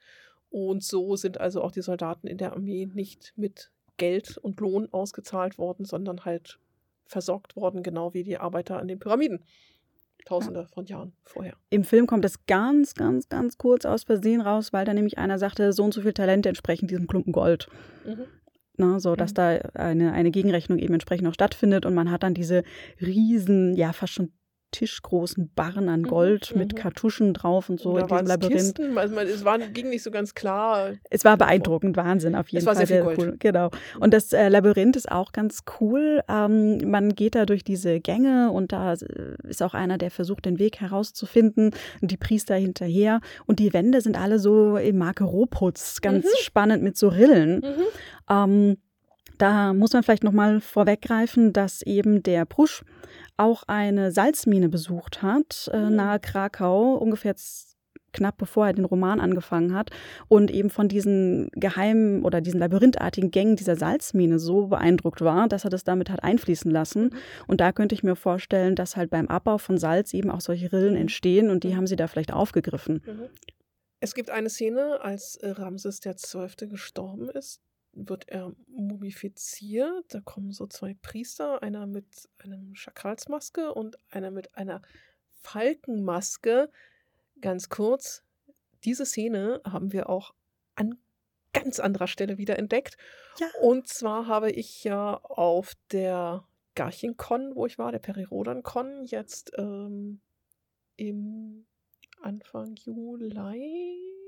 Und so sind also auch die Soldaten in der Armee nicht mit Geld und Lohn ausgezahlt worden, sondern halt versorgt worden, genau wie die Arbeiter an den Pyramiden. Tausende von Jahren vorher. Im Film kommt es ganz, ganz, ganz kurz aus Versehen raus, weil da nämlich einer sagte, so und so viel Talente entsprechen diesem Klumpen Gold. Mhm. Na, so dass mhm. da eine, eine Gegenrechnung eben entsprechend auch stattfindet und man hat dann diese riesen, ja fast schon tischgroßen Barren an mhm, Gold mhm, mit Kartuschen drauf und so und in diesem Labyrinth. Kisten, also man, es war, ging nicht so ganz klar. Es war beeindruckend, Wahnsinn auf jeden es war Fall. Sehr viel Gold. Cool. Genau. Und das äh, Labyrinth ist auch ganz cool. Ähm, man geht da durch diese Gänge und da ist auch einer, der versucht, den Weg herauszufinden und die Priester hinterher. Und die Wände sind alle so im Marke-Rohputz, ganz mhm. spannend mit so Rillen. Mhm. Ähm, da muss man vielleicht nochmal vorweggreifen, dass eben der Prusch auch eine Salzmine besucht hat, äh, mhm. nahe Krakau, ungefähr knapp bevor er den Roman angefangen hat und eben von diesen geheimen oder diesen labyrinthartigen Gängen dieser Salzmine so beeindruckt war, dass er das damit hat einfließen lassen. Mhm. Und da könnte ich mir vorstellen, dass halt beim Abbau von Salz eben auch solche Rillen mhm. entstehen und die haben sie da vielleicht aufgegriffen. Es gibt eine Szene, als äh, Ramses XII. gestorben ist, wird er mumifiziert. Da kommen so zwei Priester, einer mit einem Schakalsmaske und einer mit einer Falkenmaske. Ganz kurz, diese Szene haben wir auch an ganz anderer Stelle wieder entdeckt. Ja. Und zwar habe ich ja auf der Garchenkon, wo ich war, der Perirodan-Con, jetzt ähm, im Anfang Juli.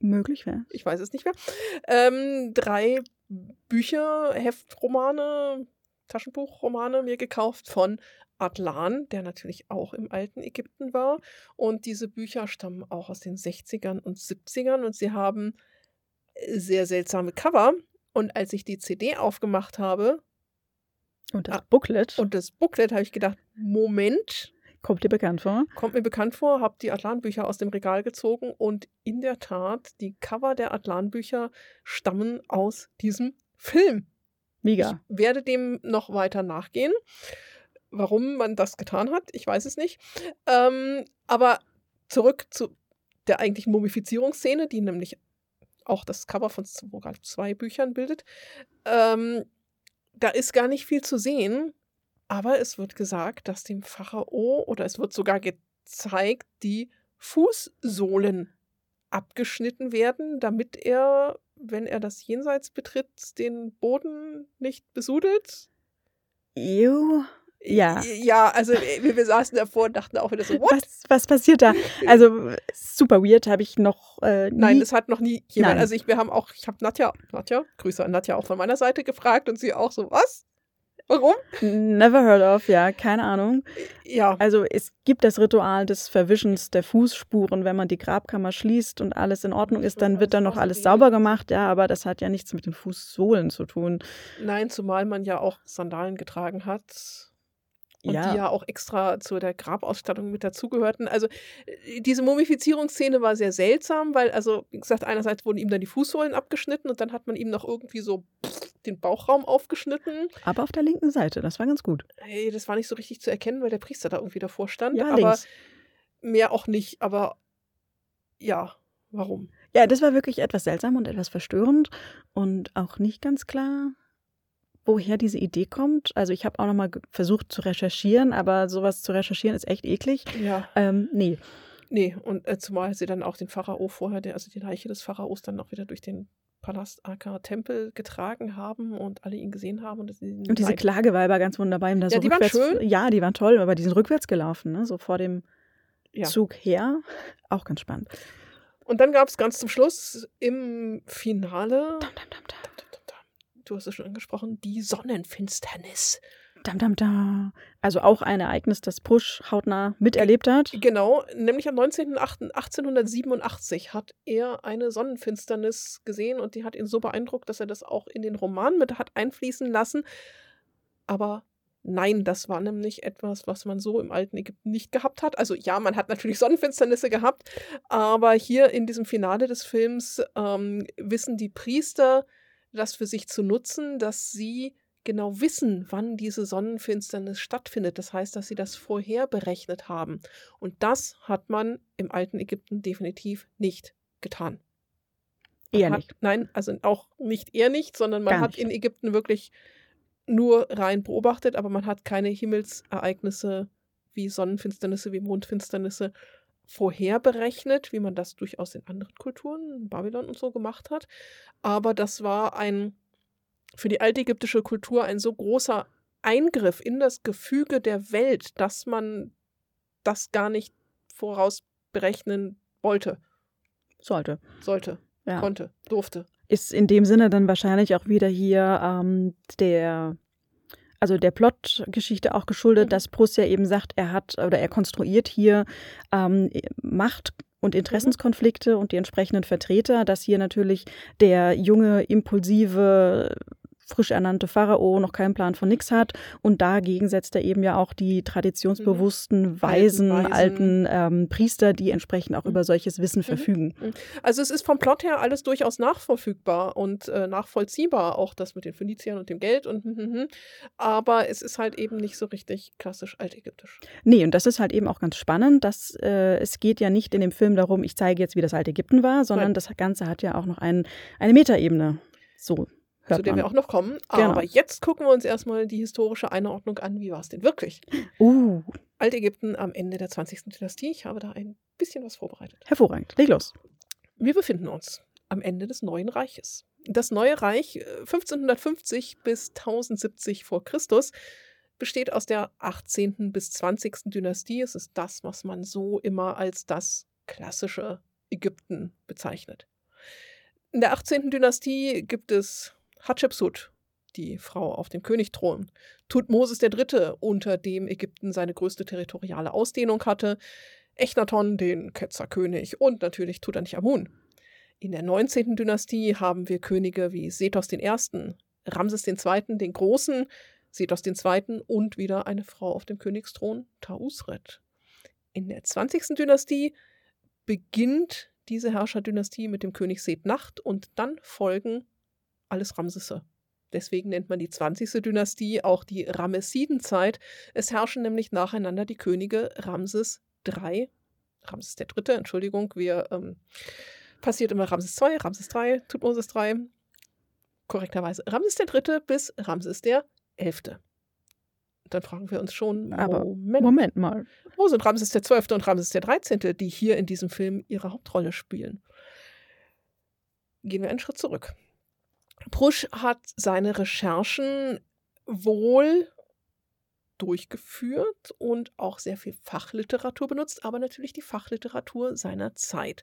Möglich wäre. Ich weiß es nicht mehr. Ähm, drei Bücher, Heftromane, Taschenbuchromane mir gekauft von Adlan, der natürlich auch im alten Ägypten war. Und diese Bücher stammen auch aus den 60ern und 70ern und sie haben sehr seltsame Cover. Und als ich die CD aufgemacht habe. Und das Booklet. Und das Booklet habe ich gedacht, Moment. Kommt dir bekannt vor? Kommt mir bekannt vor, habe die Atlan-Bücher aus dem Regal gezogen und in der Tat, die Cover der Atlan-Bücher stammen aus diesem Film. Mega. Ich werde dem noch weiter nachgehen. Warum man das getan hat, ich weiß es nicht. Ähm, aber zurück zu der eigentlichen Mumifizierungsszene, die nämlich auch das Cover von sogar zwei Büchern bildet. Ähm, da ist gar nicht viel zu sehen, aber es wird gesagt, dass dem Pharao oder es wird sogar gezeigt, die Fußsohlen abgeschnitten werden, damit er, wenn er das Jenseits betritt, den Boden nicht besudelt. Ew. Ja. Ja, also äh, wir, wir saßen davor und dachten auch wieder so, what? Was, was passiert da? Also super weird, habe ich noch äh, nie. Nein, das hat noch nie jemand. Nein. Also ich, wir haben auch, ich habe Nadja, Nadja, Grüße an Nadja auch von meiner Seite gefragt und sie auch so, was? Warum? Never heard of, ja, keine Ahnung. Ja. Also es gibt das Ritual des Verwischens der Fußspuren, wenn man die Grabkammer schließt und alles in Ordnung ist, dann wird dann noch alles sauber gemacht, ja, aber das hat ja nichts mit den Fußsohlen zu tun. Nein, zumal man ja auch Sandalen getragen hat und ja. die ja auch extra zu der Grabausstattung mit dazugehörten. Also äh, diese Mumifizierungsszene war sehr seltsam, weil, also, wie gesagt, einerseits wurden ihm dann die Fußsohlen abgeschnitten und dann hat man ihm noch irgendwie so den Bauchraum aufgeschnitten. Aber auf der linken Seite, das war ganz gut. Hey, das war nicht so richtig zu erkennen, weil der Priester da irgendwie davor stand. Ja, aber links. mehr auch nicht, aber ja, warum? Ja, das war wirklich etwas seltsam und etwas verstörend und auch nicht ganz klar, woher diese Idee kommt. Also ich habe auch noch mal versucht zu recherchieren, aber sowas zu recherchieren ist echt eklig. Ja. Ähm, nee. Nee, und äh, zumal sie dann auch den Pharao vorher, der, also die Leiche des Pharaos dann auch wieder durch den Palast aka Tempel getragen haben und alle ihn gesehen haben. Und, und diese Klageweiber ganz wunderbar. Ja, so die waren schön. Ja, die waren toll, aber die sind rückwärts gelaufen, ne? so vor dem ja. Zug her. Auch ganz spannend. Und dann gab es ganz zum Schluss im Finale. Dam, dam, dam, du hast es schon angesprochen, die Sonnenfinsternis. Dam, dam, dam. Also auch ein Ereignis, das Push hautnah miterlebt hat. Genau, nämlich am 19.1887 hat er eine Sonnenfinsternis gesehen und die hat ihn so beeindruckt, dass er das auch in den Roman mit hat einfließen lassen. Aber Nein, das war nämlich etwas, was man so im alten Ägypten nicht gehabt hat. Also ja, man hat natürlich Sonnenfinsternisse gehabt, aber hier in diesem Finale des Films ähm, wissen die Priester, das für sich zu nutzen, dass sie genau wissen, wann diese Sonnenfinsternis stattfindet. Das heißt, dass sie das vorher berechnet haben. Und das hat man im alten Ägypten definitiv nicht getan. Man eher hat, nicht. Nein, also auch nicht eher nicht, sondern man Gar hat nicht. in Ägypten wirklich nur rein beobachtet, aber man hat keine Himmelsereignisse wie Sonnenfinsternisse, wie Mondfinsternisse vorherberechnet, wie man das durchaus in anderen Kulturen, Babylon und so gemacht hat. Aber das war ein für die altägyptische Kultur ein so großer Eingriff in das Gefüge der Welt, dass man das gar nicht vorausberechnen wollte. Sollte. Sollte, Ja. konnte, durfte. Ist in dem Sinne dann wahrscheinlich auch wieder hier ähm, der, also der Plot-Geschichte auch geschuldet, Mhm. dass Proust ja eben sagt, er hat oder er konstruiert hier ähm, Macht und Interessenskonflikte und die entsprechenden Vertreter, dass hier natürlich der junge, impulsive frisch ernannte Pharao noch keinen Plan von nix hat. Und dagegen setzt er eben ja auch die traditionsbewussten, mhm. weisen, alten, alten ähm, Priester, die entsprechend auch mhm. über solches Wissen mhm. verfügen. Mhm. Also es ist vom Plot her alles durchaus nachverfügbar und äh, nachvollziehbar, auch das mit den Phöniziern und dem Geld und hm, hm, hm. aber es ist halt eben nicht so richtig klassisch altägyptisch. Nee, und das ist halt eben auch ganz spannend, dass äh, es geht ja nicht in dem Film darum, ich zeige jetzt, wie das alte Ägypten war, sondern Nein. das Ganze hat ja auch noch ein, eine Metaebene. So zu dem wir auch noch kommen. Genau. Aber jetzt gucken wir uns erstmal die historische Einordnung an. Wie war es denn wirklich? Uh. Altägypten am Ende der 20. Dynastie. Ich habe da ein bisschen was vorbereitet. Hervorragend. Leg los. Wir befinden uns am Ende des Neuen Reiches. Das Neue Reich 1550 äh, bis 1070 vor Christus besteht aus der 18. bis 20. Dynastie. Es ist das, was man so immer als das klassische Ägypten bezeichnet. In der 18. Dynastie gibt es Hatschepsut, die Frau auf dem Königthron, Tutmosis III., unter dem Ägypten seine größte territoriale Ausdehnung hatte, Echnaton, den Ketzerkönig und natürlich Tutanchamun. In der 19. Dynastie haben wir Könige wie Sethos I., Ramses II., den Großen, Sethos II. und wieder eine Frau auf dem Königsthron, Tausret. In der 20. Dynastie beginnt diese Herrscherdynastie mit dem König Seth Nacht und dann folgen alles Ramsesse. Deswegen nennt man die 20. Dynastie auch die Ramessidenzeit. Es herrschen nämlich nacheinander die Könige Ramses III, Ramses III., Entschuldigung, wir ähm, passiert immer Ramses II, Ramses III, Tutmosis III, korrekterweise Ramses III. bis Ramses XI. Dann fragen wir uns schon, Aber Moment, Moment mal. Wo sind Ramses XII. und Ramses XIII., die hier in diesem Film ihre Hauptrolle spielen? Gehen wir einen Schritt zurück. Prusch hat seine Recherchen wohl durchgeführt und auch sehr viel Fachliteratur benutzt, aber natürlich die Fachliteratur seiner Zeit.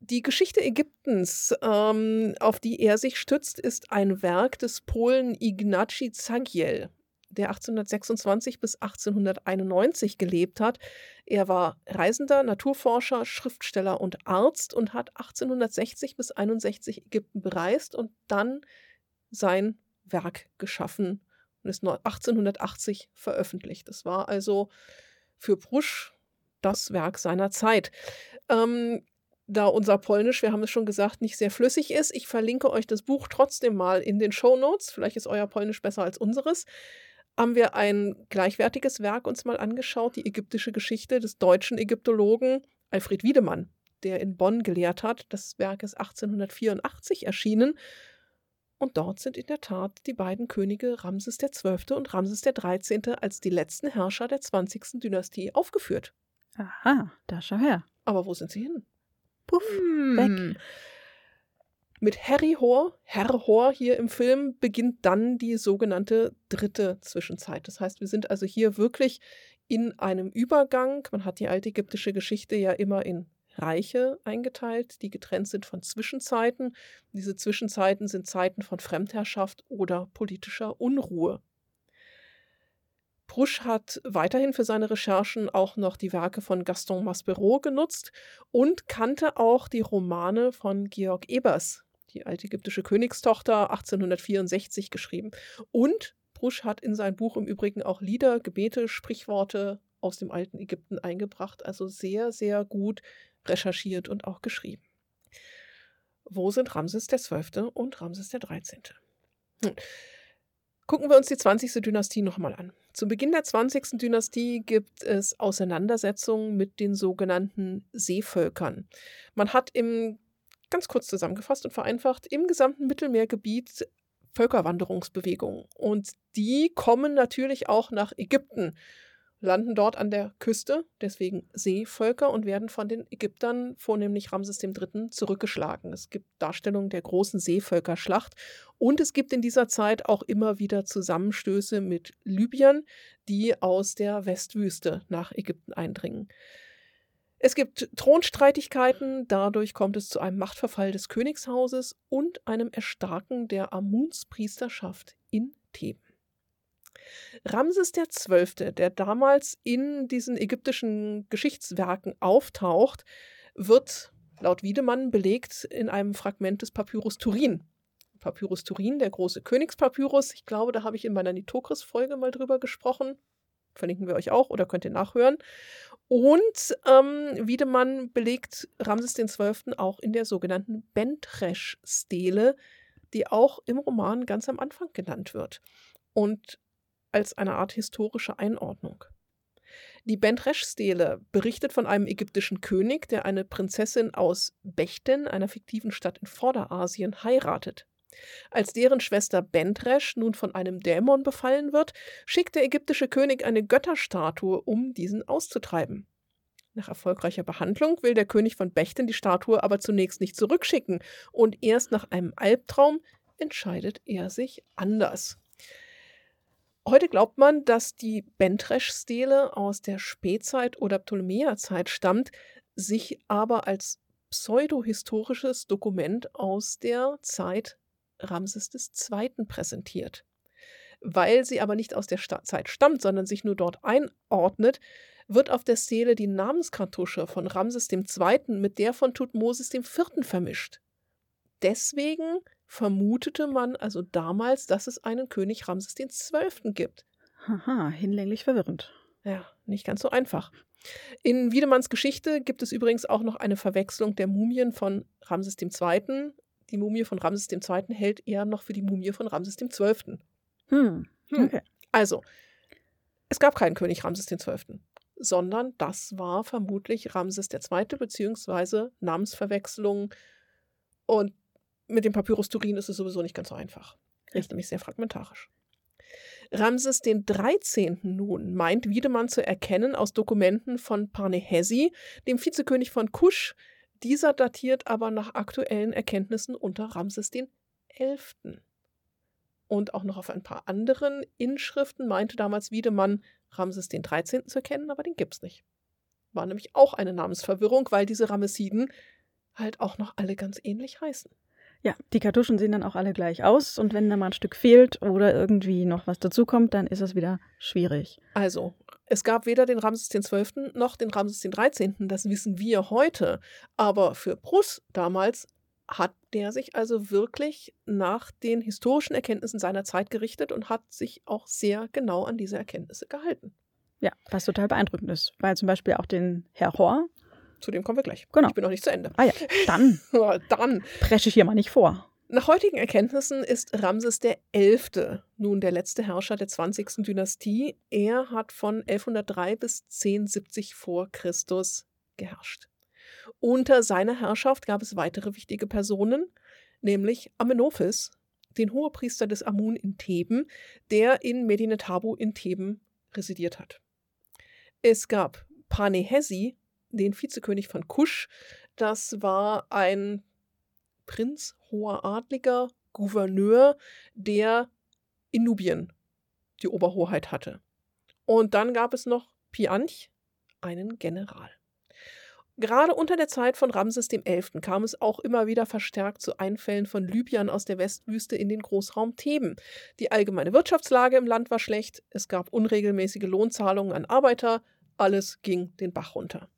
Die Geschichte Ägyptens, ähm, auf die er sich stützt, ist ein Werk des Polen Ignacy Zagiel der 1826 bis 1891 gelebt hat. Er war Reisender, Naturforscher, Schriftsteller und Arzt und hat 1860 bis 1861 Ägypten bereist und dann sein Werk geschaffen und ist 1880 veröffentlicht. Das war also für Brusch das Werk seiner Zeit. Ähm, da unser Polnisch, wir haben es schon gesagt, nicht sehr flüssig ist, ich verlinke euch das Buch trotzdem mal in den Show Notes. Vielleicht ist euer Polnisch besser als unseres haben wir ein gleichwertiges Werk uns mal angeschaut, die ägyptische Geschichte des deutschen Ägyptologen Alfred Wiedemann, der in Bonn gelehrt hat. Das Werk ist 1884 erschienen. Und dort sind in der Tat die beiden Könige Ramses XII. und Ramses XIII. als die letzten Herrscher der 20. Dynastie aufgeführt. Aha, da schau her. Aber wo sind sie hin? Puff, hm. weg. Mit Harry Hoare, Herr Hoare hier im Film, beginnt dann die sogenannte dritte Zwischenzeit. Das heißt, wir sind also hier wirklich in einem Übergang. Man hat die alte ägyptische Geschichte ja immer in Reiche eingeteilt, die getrennt sind von Zwischenzeiten. Diese Zwischenzeiten sind Zeiten von Fremdherrschaft oder politischer Unruhe. Prusch hat weiterhin für seine Recherchen auch noch die Werke von Gaston Maspero genutzt und kannte auch die Romane von Georg Ebers, die altägyptische Königstochter 1864 geschrieben. Und Brusch hat in sein Buch im Übrigen auch Lieder, Gebete, Sprichworte aus dem alten Ägypten eingebracht. Also sehr, sehr gut recherchiert und auch geschrieben. Wo sind Ramses XII. und Ramses XIII.? Hm. Gucken wir uns die 20. Dynastie nochmal an. Zu Beginn der 20. Dynastie gibt es Auseinandersetzungen mit den sogenannten Seevölkern. Man hat im ganz kurz zusammengefasst und vereinfacht, im gesamten Mittelmeergebiet Völkerwanderungsbewegungen. Und die kommen natürlich auch nach Ägypten, landen dort an der Küste, deswegen Seevölker, und werden von den Ägyptern, vornehmlich Ramses III., zurückgeschlagen. Es gibt Darstellungen der großen Seevölkerschlacht und es gibt in dieser Zeit auch immer wieder Zusammenstöße mit Libyern, die aus der Westwüste nach Ägypten eindringen. Es gibt Thronstreitigkeiten, dadurch kommt es zu einem Machtverfall des Königshauses und einem Erstarken der Amunspriesterschaft in Theben. Ramses XII., der damals in diesen ägyptischen Geschichtswerken auftaucht, wird laut Wiedemann belegt in einem Fragment des Papyrus Turin. Papyrus Turin, der große Königspapyrus. Ich glaube, da habe ich in meiner Nitokris-Folge mal drüber gesprochen. Verlinken wir euch auch oder könnt ihr nachhören. Und ähm, Wiedemann belegt Ramses XII. auch in der sogenannten Bentresch-Stele, die auch im Roman ganz am Anfang genannt wird. Und als eine Art historische Einordnung. Die Bentresch-Stele berichtet von einem ägyptischen König, der eine Prinzessin aus Bechten, einer fiktiven Stadt in Vorderasien, heiratet. Als deren Schwester Bentresch nun von einem Dämon befallen wird, schickt der ägyptische König eine Götterstatue, um diesen auszutreiben. Nach erfolgreicher Behandlung will der König von Bechten die Statue aber zunächst nicht zurückschicken und erst nach einem Albtraum entscheidet er sich anders. Heute glaubt man, dass die Bentresch-Stele aus der Spätzeit oder Ptolemäerzeit stammt, sich aber als pseudohistorisches Dokument aus der Zeit Ramses II. präsentiert. Weil sie aber nicht aus der Sta Zeit stammt, sondern sich nur dort einordnet, wird auf der Stele die Namenskartusche von Ramses II. mit der von Tutmosis IV. vermischt. Deswegen vermutete man also damals, dass es einen König Ramses XII. gibt. Haha, hinlänglich verwirrend. Ja, nicht ganz so einfach. In Wiedemanns Geschichte gibt es übrigens auch noch eine Verwechslung der Mumien von Ramses II. Die Mumie von Ramses II. hält er noch für die Mumie von Ramses XII. Hm. Hm. Okay. Also, es gab keinen König Ramses XII., sondern das war vermutlich Ramses II. beziehungsweise Namensverwechslung. Und mit dem Papyrus Turin ist es sowieso nicht ganz so einfach. Ist nämlich sehr fragmentarisch. Ramses den 13. nun meint Wiedemann zu erkennen aus Dokumenten von Parnehesi, dem Vizekönig von Kusch. Dieser datiert aber nach aktuellen Erkenntnissen unter Ramses den 11. Und auch noch auf ein paar anderen Inschriften meinte damals Wiedemann, Ramses den 13. zu erkennen, aber den gibt es nicht. War nämlich auch eine Namensverwirrung, weil diese Ramessiden halt auch noch alle ganz ähnlich heißen. Ja, die Kartuschen sehen dann auch alle gleich aus und wenn da mal ein Stück fehlt oder irgendwie noch was dazukommt, dann ist es wieder schwierig. Also, es gab weder den Ramses XII. noch den Ramses XIII., das wissen wir heute. Aber für Prus damals hat der sich also wirklich nach den historischen Erkenntnissen seiner Zeit gerichtet und hat sich auch sehr genau an diese Erkenntnisse gehalten. Ja, was total beeindruckend ist, weil zum Beispiel auch den Herr zu dem kommen wir gleich. Genau. Ich bin noch nicht zu Ende. Ah ja, dann. dann. Presche ich hier mal nicht vor. Nach heutigen Erkenntnissen ist Ramses der Elfte nun der letzte Herrscher der 20. Dynastie. Er hat von 1103 bis 1070 vor Christus geherrscht. Unter seiner Herrschaft gab es weitere wichtige Personen, nämlich Amenophis, den Hohepriester des Amun in Theben, der in Medinet Habu in Theben residiert hat. Es gab Panehesi, den Vizekönig von Kusch. Das war ein Prinz, hoher Adliger, Gouverneur, der in Nubien die Oberhoheit hatte. Und dann gab es noch Pianch, einen General. Gerade unter der Zeit von Ramses XI. kam es auch immer wieder verstärkt zu Einfällen von Libyern aus der Westwüste in den Großraum Theben. Die allgemeine Wirtschaftslage im Land war schlecht, es gab unregelmäßige Lohnzahlungen an Arbeiter, alles ging den Bach runter.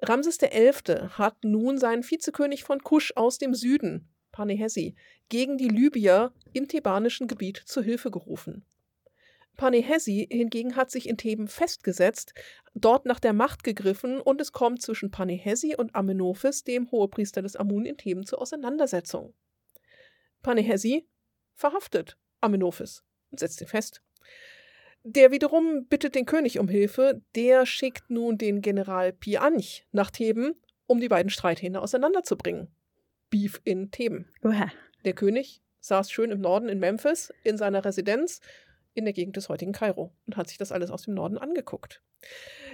Ramses XI. hat nun seinen Vizekönig von Kusch aus dem Süden, Panehesi, gegen die Libyer im thebanischen Gebiet zu Hilfe gerufen. Panehesi hingegen hat sich in Theben festgesetzt, dort nach der Macht gegriffen und es kommt zwischen Panehesi und Amenophis, dem Hohepriester des Amun in Theben, zur Auseinandersetzung. Panehesi verhaftet Amenophis und setzt ihn fest. Der wiederum bittet den König um Hilfe, der schickt nun den General Pianch nach Theben, um die beiden Streithähne auseinanderzubringen. Beef in Theben. Uah. Der König saß schön im Norden in Memphis in seiner Residenz in der Gegend des heutigen Kairo und hat sich das alles aus dem Norden angeguckt.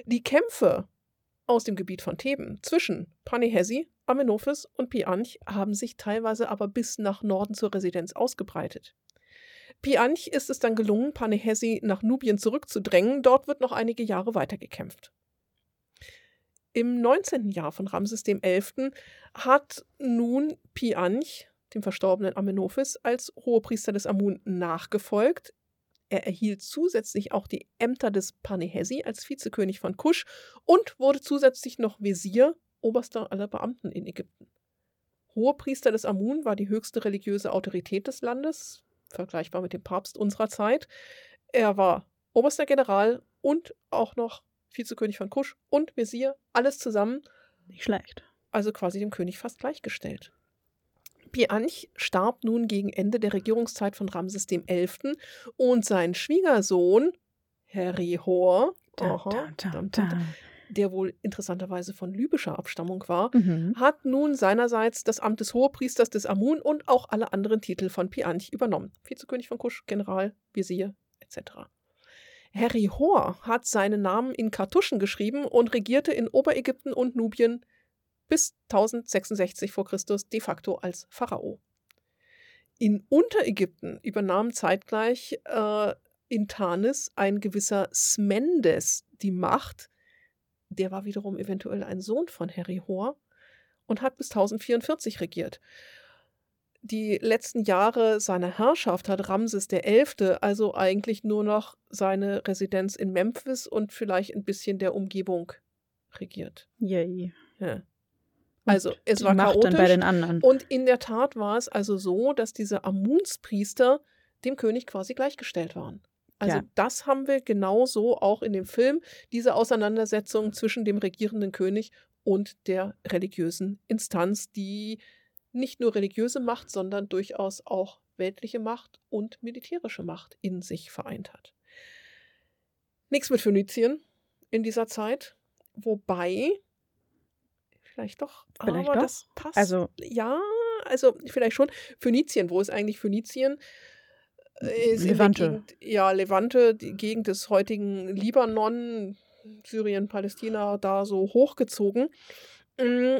Die Kämpfe aus dem Gebiet von Theben zwischen Panehesi, Amenophis und Pianch haben sich teilweise aber bis nach Norden zur Residenz ausgebreitet. Pianch ist es dann gelungen, Panehesi nach Nubien zurückzudrängen. Dort wird noch einige Jahre weitergekämpft. Im 19. Jahr von Ramses XI. hat nun Pianch, dem verstorbenen Amenophis, als Hohepriester des Amun nachgefolgt. Er erhielt zusätzlich auch die Ämter des Panehesi als Vizekönig von Kusch und wurde zusätzlich noch Wesir, oberster aller Beamten in Ägypten. Hohepriester des Amun war die höchste religiöse Autorität des Landes, vergleichbar mit dem Papst unserer Zeit. Er war oberster General und auch noch Vizekönig von Kusch und Wesir, alles zusammen. Nicht schlecht. Also quasi dem König fast gleichgestellt. Pianch starb nun gegen Ende der Regierungszeit von Ramses XI. und sein Schwiegersohn Herihor, Da, da, da, da. der wohl interessanterweise von libyscher Abstammung war, Mhm. hat nun seinerseits das Amt des Hohepriesters des Amun und auch alle anderen Titel von Pianch übernommen. Vizekönig von Kusch, General, Visier etc. Herihor hat seinen Namen in Kartuschen geschrieben und regierte in Oberägypten und Nubien bis 1066 vor Christus de facto als Pharao. In Unterägypten übernahm zeitgleich äh, in Tanis ein gewisser Smendes die Macht. Der war wiederum eventuell ein Sohn von Herihor und hat bis 1044 regiert. Die letzten Jahre seiner Herrschaft hat Ramses XI. also eigentlich nur noch seine Residenz in Memphis und vielleicht ein bisschen der Umgebung regiert. Yay. Ja. Also es Die war Macht dann bei chaotisch den anderen. und in der Tat war es also so, dass diese Amunspriester dem König quasi gleichgestellt waren. Also Ja. das haben wir genauso auch in dem Film, diese Auseinandersetzung zwischen dem regierenden König und der religiösen Instanz, die nicht nur religiöse Macht, sondern durchaus auch weltliche Macht und militärische Macht in sich vereint hat. Nichts mit Phönizien in dieser Zeit, wobei vielleicht doch, Vielleicht aber doch. das passt. Also- ja, also vielleicht schon. Phönizien, wo ist eigentlich Phönizien? Äh, Ist Levante. Gegend, ja, Levante, die Gegend des heutigen Libanon, Syrien, Palästina, da so hochgezogen. Mm,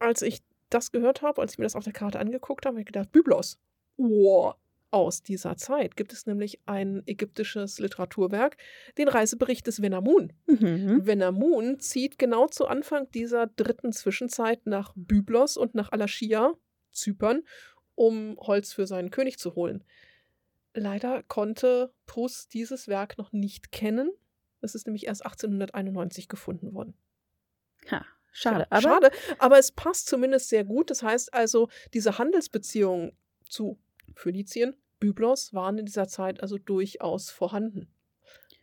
Als ich das gehört habe, als ich mir das auf der Karte angeguckt habe, habe ich gedacht, Byblos. Wow. Aus dieser Zeit gibt es nämlich ein ägyptisches Literaturwerk, den Reisebericht des Venamun. Mhm. Venamun zieht genau zu Anfang dieser dritten Zwischenzeit nach Byblos und nach Alaschia, Zypern, um Holz für seinen König zu holen. Leider konnte Prus dieses Werk noch nicht kennen. Es ist nämlich erst 1891 gefunden worden. Ha, schade. Aber schade, aber es passt zumindest sehr gut. Das heißt also, diese Handelsbeziehungen zu Phönizien, Byblos waren in dieser Zeit also durchaus vorhanden.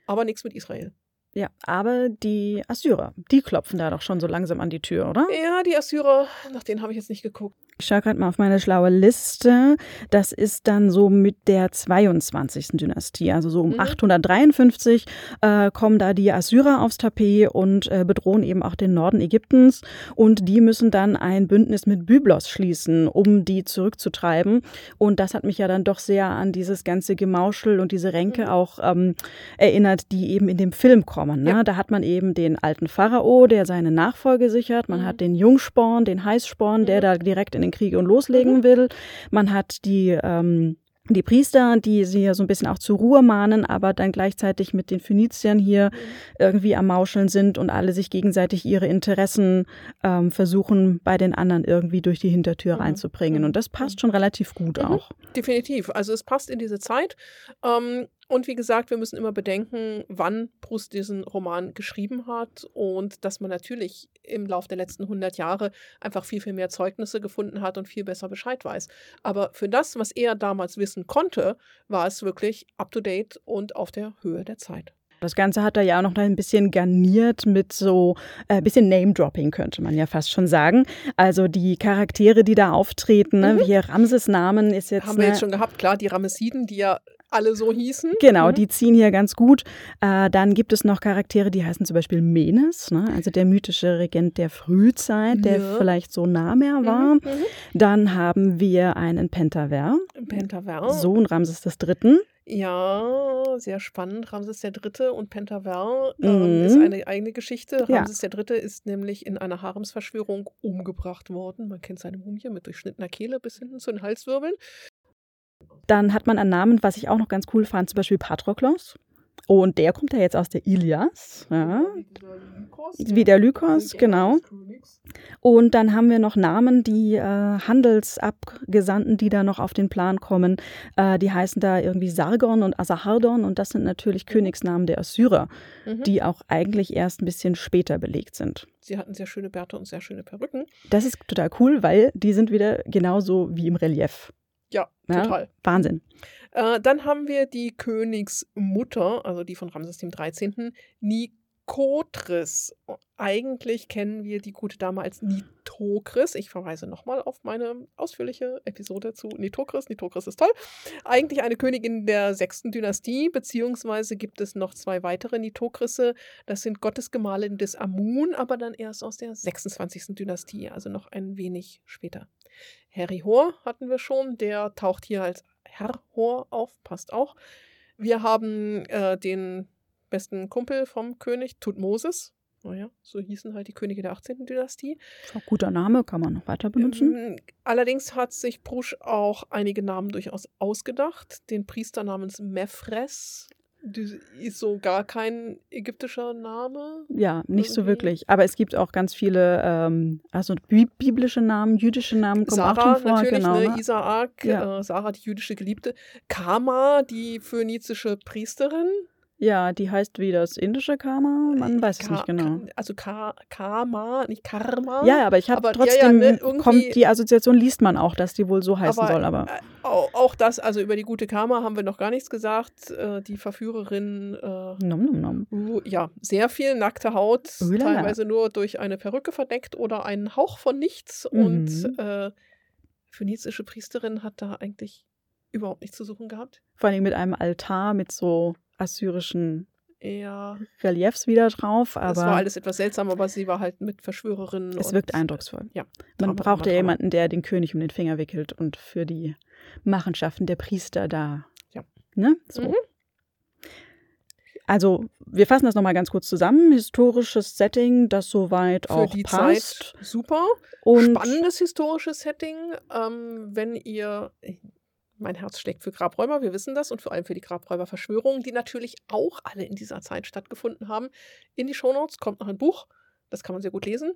Aber nichts mit Israel. Ja, aber die Assyrer, die klopfen da doch schon so langsam an die Tür, oder? Ja, die Assyrer, nach denen habe ich jetzt nicht geguckt. Ich schaue gerade mal auf meine schlaue Liste. Das ist dann so mit der 22. Dynastie. Also so um Mhm. 853 äh, kommen da die Assyrer aufs Tapet und äh, bedrohen eben auch den Norden Ägyptens. Und die müssen dann ein Bündnis mit Byblos schließen, um die zurückzutreiben. Und das hat mich ja dann doch sehr an dieses ganze Gemauschel und diese Ränke Mhm. auch ähm, erinnert, die eben in dem Film kommen. Ne? Ja. Da hat man eben den alten Pharao, der seine Nachfolge sichert. Man Mhm. hat den Jungsporn, den Heißsporn, der da direkt in den Krieg und loslegen will. Man hat die ähm, die Priester, die sie ja so ein bisschen auch zur Ruhe mahnen, aber dann gleichzeitig mit den Phöniziern hier irgendwie am Mauscheln sind und alle sich gegenseitig ihre Interessen ähm, versuchen, bei den anderen irgendwie durch die Hintertür Mhm. reinzubringen. Mhm. Und das passt schon relativ gut Mhm. auch. Definitiv. Also es passt in diese Zeit. Ähm, und wie gesagt, wir müssen immer bedenken, wann Proust diesen Roman geschrieben hat und dass man natürlich im Laufe der letzten 100 Jahre einfach viel, viel mehr Zeugnisse gefunden hat und viel besser Bescheid weiß. Aber für das, was er damals wissen konnte, war es wirklich up-to-date und auf der Höhe der Zeit. Das Ganze hat er ja auch noch ein bisschen garniert mit so ein äh, bisschen Name-Dropping, könnte man ja fast schon sagen. Also die Charaktere, die da auftreten, ne, Mhm. wie Ramses Namen ist jetzt. Haben wir jetzt schon gehabt, klar, die Ramessiden, die ja alle so hießen. Genau, Mhm. die ziehen hier ganz gut. Äh, dann gibt es noch Charaktere, die heißen zum Beispiel Menes, ne? also der mythische Regent der Frühzeit, der Ja. vielleicht so Nahmer war. Mhm. Dann haben wir einen Pentaver, Mhm. Pentaver. Sohn Ramses III. Ja, sehr spannend. Ramses III. und Pentaver ähm, Mhm. ist eine eigene Geschichte. Ja. Ramses III. ist nämlich in einer Haremsverschwörung umgebracht worden. Man kennt seine Mumie mit durchschnittener Kehle bis hinten zu den Halswirbeln. Dann hat man einen Namen, was ich auch noch ganz cool fand, zum Beispiel Patroklos. Und der kommt ja jetzt aus der Ilias. Ja. Wie dieser Lykos, Wie der Lykos, genau. Und dann haben wir noch Namen, die äh, Handelsabgesandten, die da noch auf den Plan kommen. Äh, die heißen da irgendwie Sargon und Asahardon. Und das sind natürlich Königsnamen der Assyrer, Mhm. die auch eigentlich erst ein bisschen später belegt sind. Sie hatten sehr schöne Bärte und sehr schöne Perücken. Das ist total cool, weil die sind wieder genauso wie im Relief. Ja, Ja. total. Wahnsinn. Äh, dann haben wir die Königsmutter, also die von Ramses dem 13., Nikotris. Eigentlich kennen wir die gute Dame als Nitokris. Ich verweise nochmal auf meine ausführliche Episode zu Nitokris. Nitokris ist toll. Eigentlich eine Königin der sechsten Dynastie, beziehungsweise gibt es noch zwei weitere Nitokrisse. Das sind Gottesgemahlin des Amun, aber dann erst aus der 26. Dynastie, also noch ein wenig später. Herihor hatten wir schon, der taucht hier als Herhor auf, passt auch. Wir haben äh, den besten Kumpel vom König, Tutmosis. Naja, so hießen halt die Könige der 18. Dynastie. Auch guter Name, kann man noch weiter benutzen. Ähm, Allerdings hat sich Brusch auch einige Namen durchaus ausgedacht. Den Priester namens Mefres. Das ist so gar kein ägyptischer Name. Ja, nicht so irgendwie- wirklich. Aber es gibt auch ganz viele, ähm, also bi biblische Namen, jüdische Namen kommen auch Sarah drin vor. natürlich, genau, ne? ne? Isaak, Ja. äh, Sarah, die jüdische Geliebte. Kama, die phönizische Priesterin. Ja, die heißt wie das indische Karma, man weiß es Ka- nicht genau. Also Ka Karma, nicht Karma. Ja, aber ich habe Aber ja, ja, trotzdem, ne, kommt die Assoziation liest man auch, dass die wohl so heißen Aber, soll, aber Äh, Auch, auch das, also über die gute Karma haben wir noch gar nichts gesagt. Äh, die Verführerin, äh, nom nom nom. uh, ja, sehr viel nackte Haut, Uhlala. teilweise nur durch eine Perücke verdeckt oder einen Hauch von nichts. Mhm. Und äh, phönizische Priesterin hat da eigentlich überhaupt nichts zu suchen gehabt. Vor allem mit einem Altar mit so assyrischen Ja, Reliefs wieder drauf, aber es war alles etwas seltsam, aber sie war halt mit Verschwörerinnen. es wirkt eindrucksvoll. Ja, Man Drama, braucht ja jemanden, der den König um den Finger wickelt und für die Machenschaften der Priester da. Ja. Ne? So. Mhm. Also, wir fassen das nochmal ganz kurz zusammen. Historisches Setting, das soweit Für auch die passt. Zeit super. Und Spannendes historisches Setting. Ähm, wenn ihr, mein Herz schlägt für Grabräuber, wir wissen das, und vor allem für die Grabräuberverschwörungen, die natürlich auch alle in dieser Zeit stattgefunden haben. In die Shownotes kommt noch ein Buch, das kann man sehr gut lesen.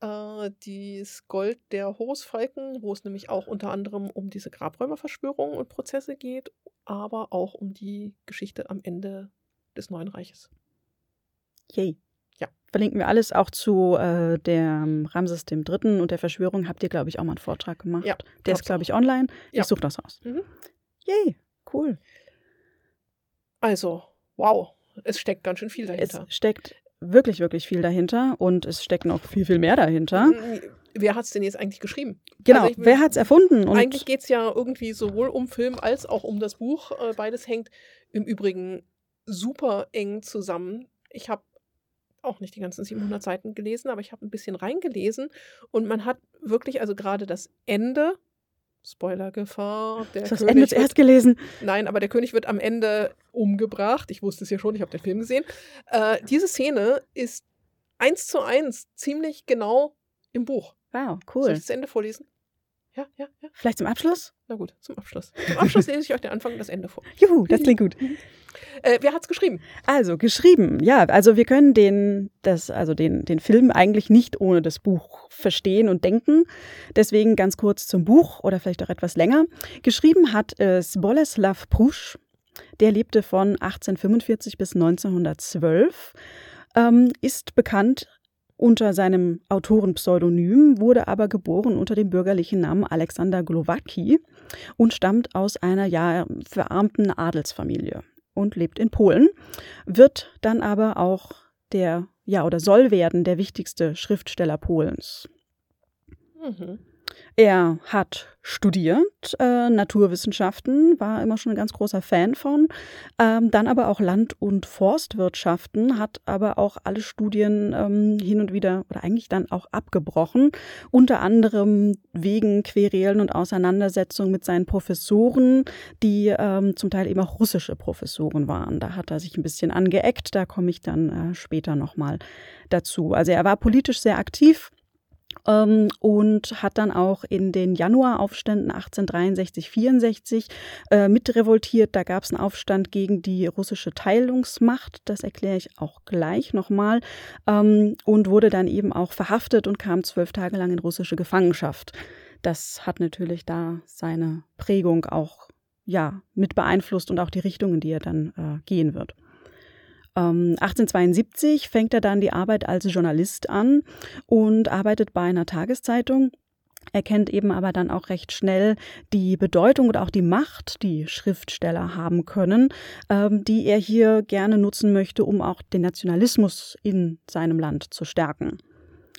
Äh, das Gold der Horusfalken, wo es nämlich auch unter anderem um diese Grabräuberverschwörungen und Prozesse geht, aber auch um die Geschichte am Ende des Neuen Reiches. Yay. Verlinken wir alles auch zu äh, der ähm, Ramses dem Dritten und der Verschwörung. Habt ihr, glaube ich, auch mal einen Vortrag gemacht. Ja, der ist, glaube ich, online. Ja. Ich suche das raus. Mhm. Yay, cool. Also, wow, es steckt ganz schön viel Es dahinter. steckt wirklich, wirklich viel dahinter und es steckt noch viel, viel mehr dahinter. Wer hat es denn jetzt eigentlich geschrieben? Genau, Also ich- wer hat es erfunden? Und Eigentlich geht es ja irgendwie sowohl um Film als auch um das Buch. Äh, Beides hängt im Übrigen super eng zusammen. Ich habe auch nicht die ganzen 700 Seiten gelesen, aber ich habe ein bisschen reingelesen und man hat wirklich, also gerade das Ende, Spoilergefahr, der das König Ende wird- zuerst gelesen. Nein, aber der König wird am Ende umgebracht. Ich wusste es ja schon, ich habe den Film gesehen. Äh, diese Szene ist eins zu eins ziemlich genau im Buch. Wow, Soll cool. ich das Ende vorlesen? Ja, ja, ja. Vielleicht zum Abschluss? Na gut, zum Abschluss. Zum Abschluss lese ich euch den Anfang und das Ende vor. Juhu, das klingt gut. Äh, wer hat's geschrieben? Also, geschrieben. Ja, also wir können den, das, also den, den Film eigentlich nicht ohne das Buch verstehen und denken. Deswegen ganz kurz zum Buch oder vielleicht auch etwas länger. Geschrieben hat es Boleslav Prusch. Der lebte von 1845 bis 1912, ähm, ist bekannt unter seinem Autorenpseudonym, wurde aber geboren unter dem bürgerlichen Namen Alexander Glowacki und stammt aus einer ja verarmten Adelsfamilie und lebt in Polen, wird dann aber auch der, ja, oder soll werden der wichtigste Schriftsteller Polens. Mhm. Er hat studiert äh, Naturwissenschaften, war immer schon ein ganz großer Fan von, ähm, dann aber auch Land- und Forstwirtschaften, hat aber auch alle Studien ähm, hin und wieder oder eigentlich dann auch abgebrochen, unter anderem wegen Querelen und Auseinandersetzungen mit seinen Professoren, die ähm, zum Teil eben auch russische Professoren waren. Da hat er sich ein bisschen angeeckt, da komme ich dann äh, später nochmal dazu. Also er war politisch sehr aktiv ähm, und hat dann auch in den Januaraufständen 1863, 64 äh, mitrevoltiert. Da gab es einen Aufstand gegen die russische Teilungsmacht, das erkläre ich auch gleich nochmal, ähm, und wurde dann eben auch verhaftet und kam zwölf Tage lang in russische Gefangenschaft. Das hat natürlich da seine Prägung auch ja, mit beeinflusst und auch die Richtung, in die er dann äh, gehen wird. 1872 ähm, fängt er dann die Arbeit als Journalist an und arbeitet bei einer Tageszeitung. Er kennt eben aber dann auch recht schnell die Bedeutung und auch die Macht, die Schriftsteller haben können, ähm, die er hier gerne nutzen möchte, um auch den Nationalismus in seinem Land zu stärken.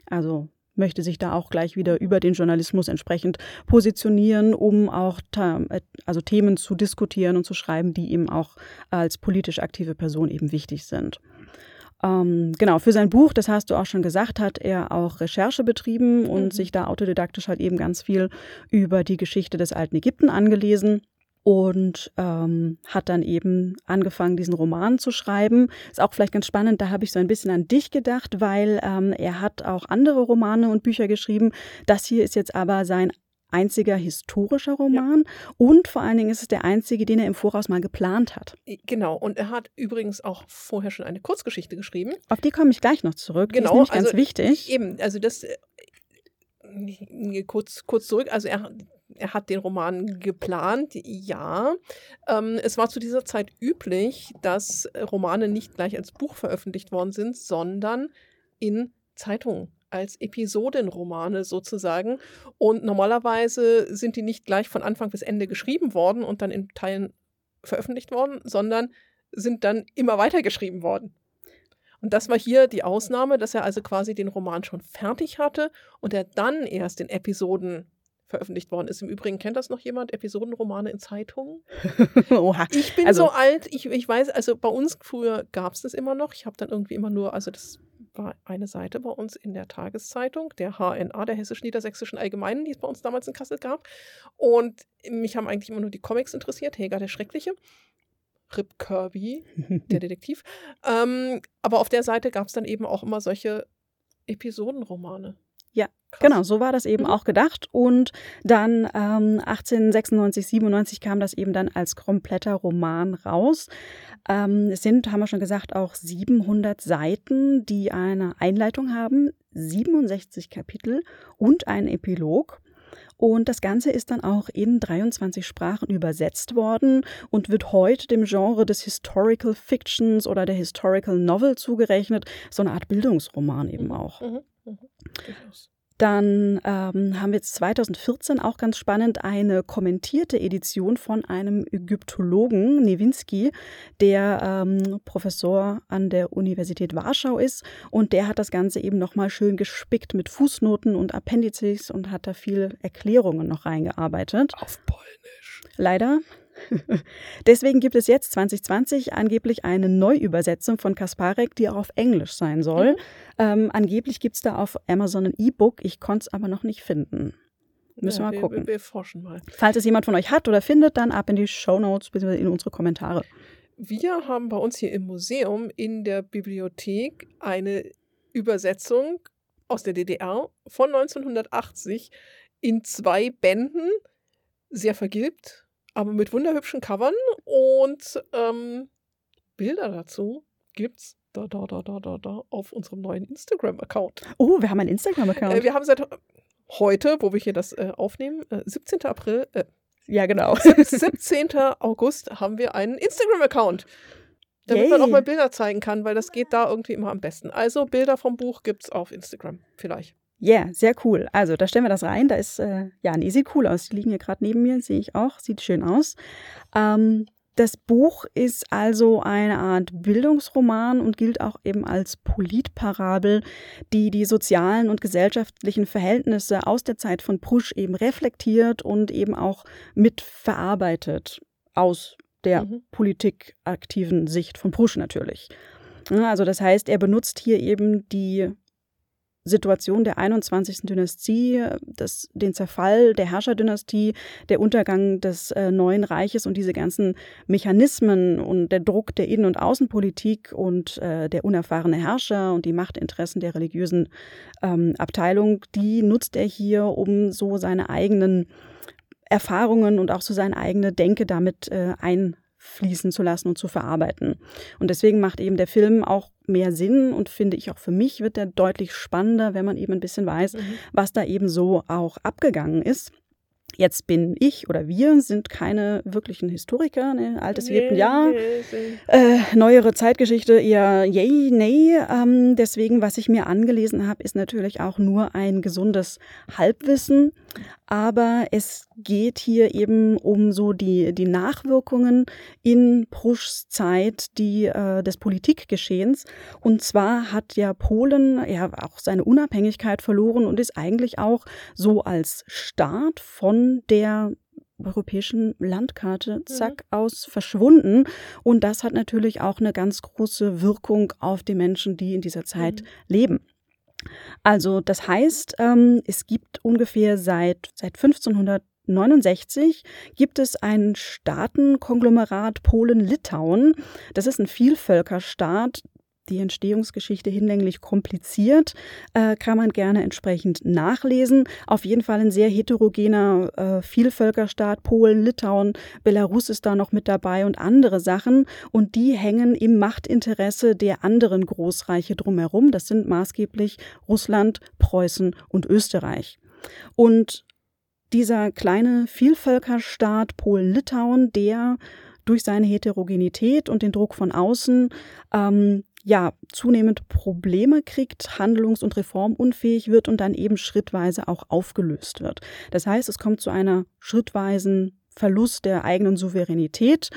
Also möchte sich da auch gleich wieder über den Journalismus entsprechend positionieren, um auch äh, also Themen zu diskutieren und zu schreiben, die ihm auch als politisch aktive Person eben wichtig sind. Ähm, genau, für sein Buch, das hast du auch schon gesagt, hat er auch Recherche betrieben und mhm. sich da autodidaktisch halt eben ganz viel über die Geschichte des alten Ägypten angelesen und ähm, hat dann eben angefangen, diesen Roman zu schreiben. Ist auch vielleicht ganz spannend, da habe ich so ein bisschen an dich gedacht, weil ähm, er hat auch andere Romane und Bücher geschrieben. Das hier ist jetzt aber sein einziger historischer Roman ja. und vor allen Dingen ist es der einzige, den er im Voraus mal geplant hat. Genau, und er hat übrigens auch vorher schon eine Kurzgeschichte geschrieben. Auf die komme ich gleich noch zurück. Genau, die ist also, ganz wichtig. Eben, also das äh, kurz, kurz zurück, also er er hat den Roman geplant, ja. Ähm, es war zu dieser Zeit üblich, dass Romane nicht gleich als Buch veröffentlicht worden sind, sondern in Zeitungen als Episodenromane sozusagen. Und normalerweise sind die nicht gleich von Anfang bis Ende geschrieben worden und dann in Teilen veröffentlicht worden, sondern sind dann immer weiter geschrieben worden. Und das war hier die Ausnahme, dass er also quasi den Roman schon fertig hatte und er dann erst in Episoden veröffentlicht worden ist. Im Übrigen kennt das noch jemand, Episodenromane in Zeitungen? Oha. Ich bin also, so alt, ich, ich weiß, also bei uns früher gab es das immer noch. Ich habe dann irgendwie immer nur, also das war eine Seite bei uns in der Tageszeitung, der HNA, der Hessisch-Niedersächsischen Allgemeinen, die es bei uns damals in Kassel gab. Und mich haben eigentlich immer nur die Comics interessiert, Heger der Schreckliche. Rip Kirby, der Detektiv. Ähm, aber auf der Seite gab es dann eben auch immer solche Episodenromane. Ja, Krass. genau, so war das eben mhm. auch gedacht. Und dann ähm, 1896, 97 kam das eben dann als kompletter Roman raus. Ähm, es sind, haben wir schon gesagt, auch 700 Seiten, die eine Einleitung haben, 67 Kapitel und einen Epilog. Und das Ganze ist dann auch in 23 Sprachen übersetzt worden und wird heute dem Genre des Historical Fictions oder der Historical Novel zugerechnet. So eine Art Bildungsroman eben mhm. auch. Mhm. Dann ähm, haben wir jetzt 2014 auch ganz spannend eine kommentierte Edition von einem Ägyptologen, Newinski, der ähm, Professor an der Universität Warschau ist. Und der hat das Ganze eben nochmal schön gespickt mit Fußnoten und Appendizes und hat da viel Erklärungen noch reingearbeitet. Auf Polnisch. Leider. Deswegen gibt es jetzt 2020 angeblich eine Neuübersetzung von Kasparek, die auch auf Englisch sein soll. Mhm. Ähm, angeblich gibt es da auf Amazon ein E-Book, ich konnte es aber noch nicht finden. Müssen ja, wir mal gucken. Wir, wir, forschen mal. Falls es jemand von euch hat oder findet, dann ab in die Show Notes bzw. in unsere Kommentare. Wir haben bei uns hier im Museum in der Bibliothek eine Übersetzung aus der DDR von 1980 in zwei Bänden, sehr vergilbt, aber mit wunderhübschen Covern und ähm, Bilder dazu gibt's da, da, da, da, da, da auf unserem neuen Instagram-Account. Oh, wir haben einen Instagram-Account. Äh, wir haben seit heute, wo wir hier das äh, aufnehmen, äh, 17. April, äh, ja genau, 17. August haben wir einen Instagram-Account. Damit Yay. man auch mal Bilder zeigen kann, weil das geht da irgendwie immer am besten. Also Bilder vom Buch gibt's auf Instagram, vielleicht. Ja, yeah, sehr cool. Also da stellen wir das rein. Da ist, äh, ja, nee, sieht cool aus. Die liegen hier gerade neben mir, sehe ich auch. Sieht schön aus. Ähm, das Buch ist also eine Art Bildungsroman und gilt auch eben als Politparabel, die die sozialen und gesellschaftlichen Verhältnisse aus der Zeit von Prusch eben reflektiert und eben auch mitverarbeitet aus der mhm. politikaktiven Sicht von Prusch natürlich. Also das heißt, er benutzt hier eben die Situation der 21. Dynastie, das, den Zerfall der Herrscherdynastie, der Untergang des äh, neuen Reiches und diese ganzen Mechanismen und der Druck der Innen- und Außenpolitik und äh, der unerfahrene Herrscher und die Machtinteressen der religiösen ähm, Abteilung, die nutzt er hier, um so seine eigenen Erfahrungen und auch so seine eigene Denke damit äh, ein fließen zu lassen und zu verarbeiten. Und deswegen macht eben der Film auch mehr Sinn und finde ich auch für mich wird er deutlich spannender, wenn man eben ein bisschen weiß, mhm. was da eben so auch abgegangen ist. Jetzt bin ich oder wir sind keine wirklichen Historiker, ne? altes nee, lebt ja. Nee, äh, neuere Zeitgeschichte eher yay, nee. Ähm, deswegen, was ich mir angelesen habe, ist natürlich auch nur ein gesundes Halbwissen. Aber es geht hier eben um so die, die Nachwirkungen in Pruschs Zeit die, äh, des Politikgeschehens. Und zwar hat ja Polen ja auch seine Unabhängigkeit verloren und ist eigentlich auch so als Staat von der europäischen Landkarte mhm. zack aus verschwunden. Und das hat natürlich auch eine ganz große Wirkung auf die Menschen, die in dieser Zeit mhm. leben. Also das heißt, ähm, es gibt ungefähr seit, seit 1569 gibt es ein Staatenkonglomerat Polen-Litauen. Das ist ein Vielvölkerstaat, die Entstehungsgeschichte hinlänglich kompliziert, äh, kann man gerne entsprechend nachlesen. Auf jeden Fall ein sehr heterogener äh, Vielvölkerstaat, Polen, Litauen, Belarus ist da noch mit dabei und andere Sachen. Und die hängen im Machtinteresse der anderen Großreiche drumherum. Das sind maßgeblich Russland, Preußen und Österreich. Und dieser kleine Vielvölkerstaat Polen-Litauen, der durch seine Heterogenität und den Druck von außen ähm, ja, zunehmend Probleme kriegt, handlungs- und reformunfähig wird und dann eben schrittweise auch aufgelöst wird. Das heißt, es kommt zu einer schrittweisen Verlust der eigenen Souveränität,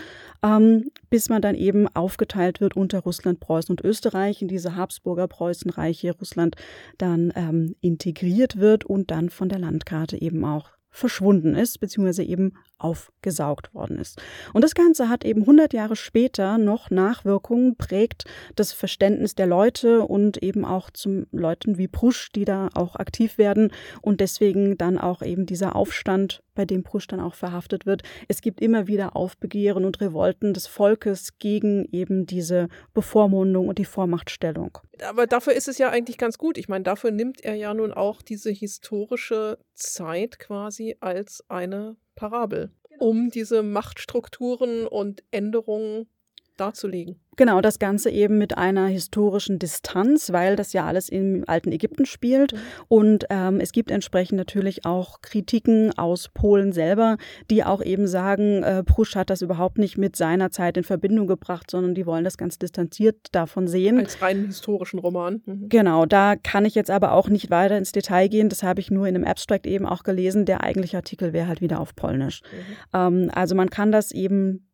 ähm, bis man dann eben aufgeteilt wird unter Russland, Preußen und Österreich in diese Habsburger Preußenreiche Russland dann ähm, integriert wird und dann von der Landkarte eben auch verschwunden ist, beziehungsweise eben aufgesaugt worden ist. Und das Ganze hat eben 100 Jahre später noch Nachwirkungen, prägt das Verständnis der Leute und eben auch zum Leuten wie Prusch, die da auch aktiv werden und deswegen dann auch eben dieser Aufstand, bei dem Prusch dann auch verhaftet wird. Es gibt immer wieder Aufbegehren und Revolten des Volkes gegen eben diese Bevormundung und die Vormachtstellung. Aber dafür ist es ja eigentlich ganz gut. Ich meine, dafür nimmt er ja nun auch diese historische Zeit quasi als eine Parabel, genau. um diese Machtstrukturen und Änderungen darzulegen. Genau, das Ganze eben mit einer historischen Distanz, weil das ja alles im alten Ägypten spielt. Mhm. Und ähm, es gibt entsprechend natürlich auch Kritiken aus Polen selber, die auch eben sagen, äh, Prusch hat das überhaupt nicht mit seiner Zeit in Verbindung gebracht, sondern die wollen das ganz distanziert davon sehen. Als reinen historischen Roman. Mhm. Genau, da kann ich jetzt aber auch nicht weiter ins Detail gehen. Das habe ich nur in einem Abstract eben auch gelesen. Der eigentliche Artikel wäre halt wieder auf Polnisch. Mhm. Ähm, also man kann das eben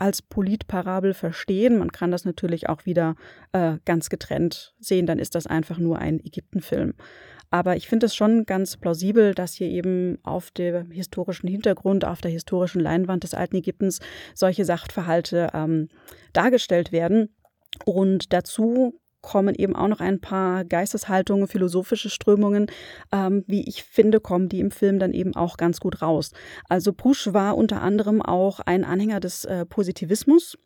als Politparabel verstehen. Man kann das natürlich auch wieder äh, ganz getrennt sehen, dann ist das einfach nur ein Ägyptenfilm. Aber ich finde es schon ganz plausibel, dass hier eben auf dem historischen Hintergrund, auf der historischen Leinwand des alten Ägyptens solche Sachverhalte ähm, dargestellt werden. Und dazu kommen eben auch noch ein paar Geisteshaltungen, philosophische Strömungen, ähm, wie ich finde, kommen die im Film dann eben auch ganz gut raus. Also Pusch war unter anderem auch ein Anhänger des äh, Positivismus.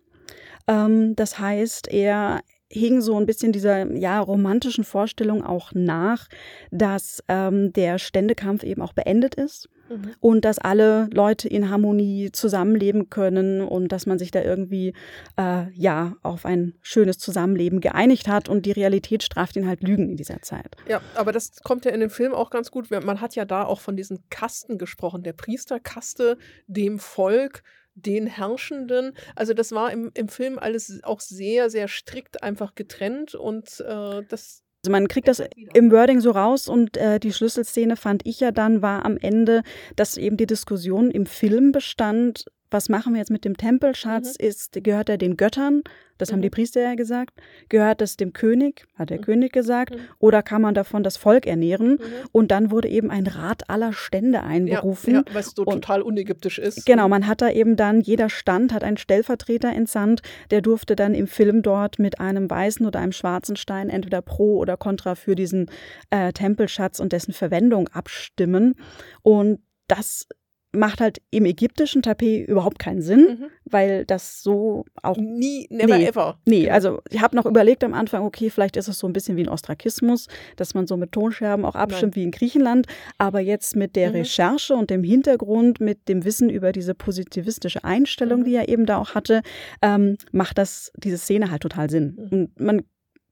Ähm, das heißt, er hing so ein bisschen dieser ja romantischen Vorstellung auch nach, dass ähm, der Ständekampf eben auch beendet ist mhm. und dass alle Leute in Harmonie zusammenleben können und dass man sich da irgendwie äh, ja auf ein schönes Zusammenleben geeinigt hat und die Realität straft ihn halt Lügen in dieser Zeit. Ja, aber das kommt ja in dem Film auch ganz gut. Man hat ja da auch von diesen Kasten gesprochen, der Priesterkaste, dem Volk den Herrschenden. Also das war im, im Film alles auch sehr, sehr strikt einfach getrennt und äh, das. Also man kriegt das im Wording so raus und äh, die Schlüsselszene fand ich ja dann war am Ende, dass eben die Diskussion im Film bestand, was machen wir jetzt mit dem Tempelschatz? Mhm. Ist, gehört er den Göttern? Das haben Mhm. die Priester ja gesagt. Gehört es dem König? Hat der Mhm. König gesagt. Mhm. Oder kann man davon das Volk ernähren? Mhm. Und dann wurde eben ein Rat aller Stände Ja, einberufen. ja, weil es so Und- total unägyptisch ist. Genau, man hat da eben dann, jeder Stand hat einen Stellvertreter entsandt, der durfte dann im Film dort mit einem weißen oder einem schwarzen Stein entweder pro oder contra für diesen äh, Tempelschatz und dessen Verwendung abstimmen. Und das macht halt im ägyptischen Tapet überhaupt keinen Sinn, Mhm. weil das so auch Nie, never Nee. ever. Nee, also ich habe noch überlegt am Anfang, okay, vielleicht ist es so ein bisschen wie ein Ostrakismus, dass man so mit Tonscherben auch abstimmt wie in Griechenland. Aber jetzt mit der Mhm. Recherche und dem Hintergrund, mit dem Wissen über diese positivistische Einstellung, Mhm. die er eben da auch hatte, ähm, macht das diese Szene halt total Sinn. Mhm. Und man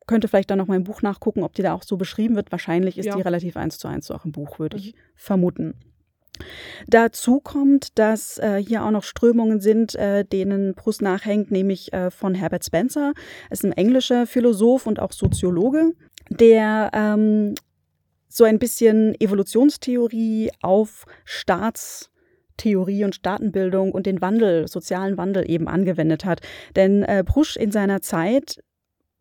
könnte vielleicht dann noch mal im Buch nachgucken, ob die da auch so beschrieben wird. Wahrscheinlich ist Ja. die relativ eins zu eins auch im Buch, würde ich Mhm. vermuten. Dazu kommt, dass äh, hier auch noch Strömungen sind, äh, denen Proust nachhängt, nämlich äh, von Herbert Spencer. Er ist ein englischer Philosoph und auch Soziologe, der ähm, so ein bisschen Evolutionstheorie auf Staatstheorie und Staatenbildung und den Wandel, sozialen Wandel eben angewendet hat. Denn äh, Prusch in seiner Zeit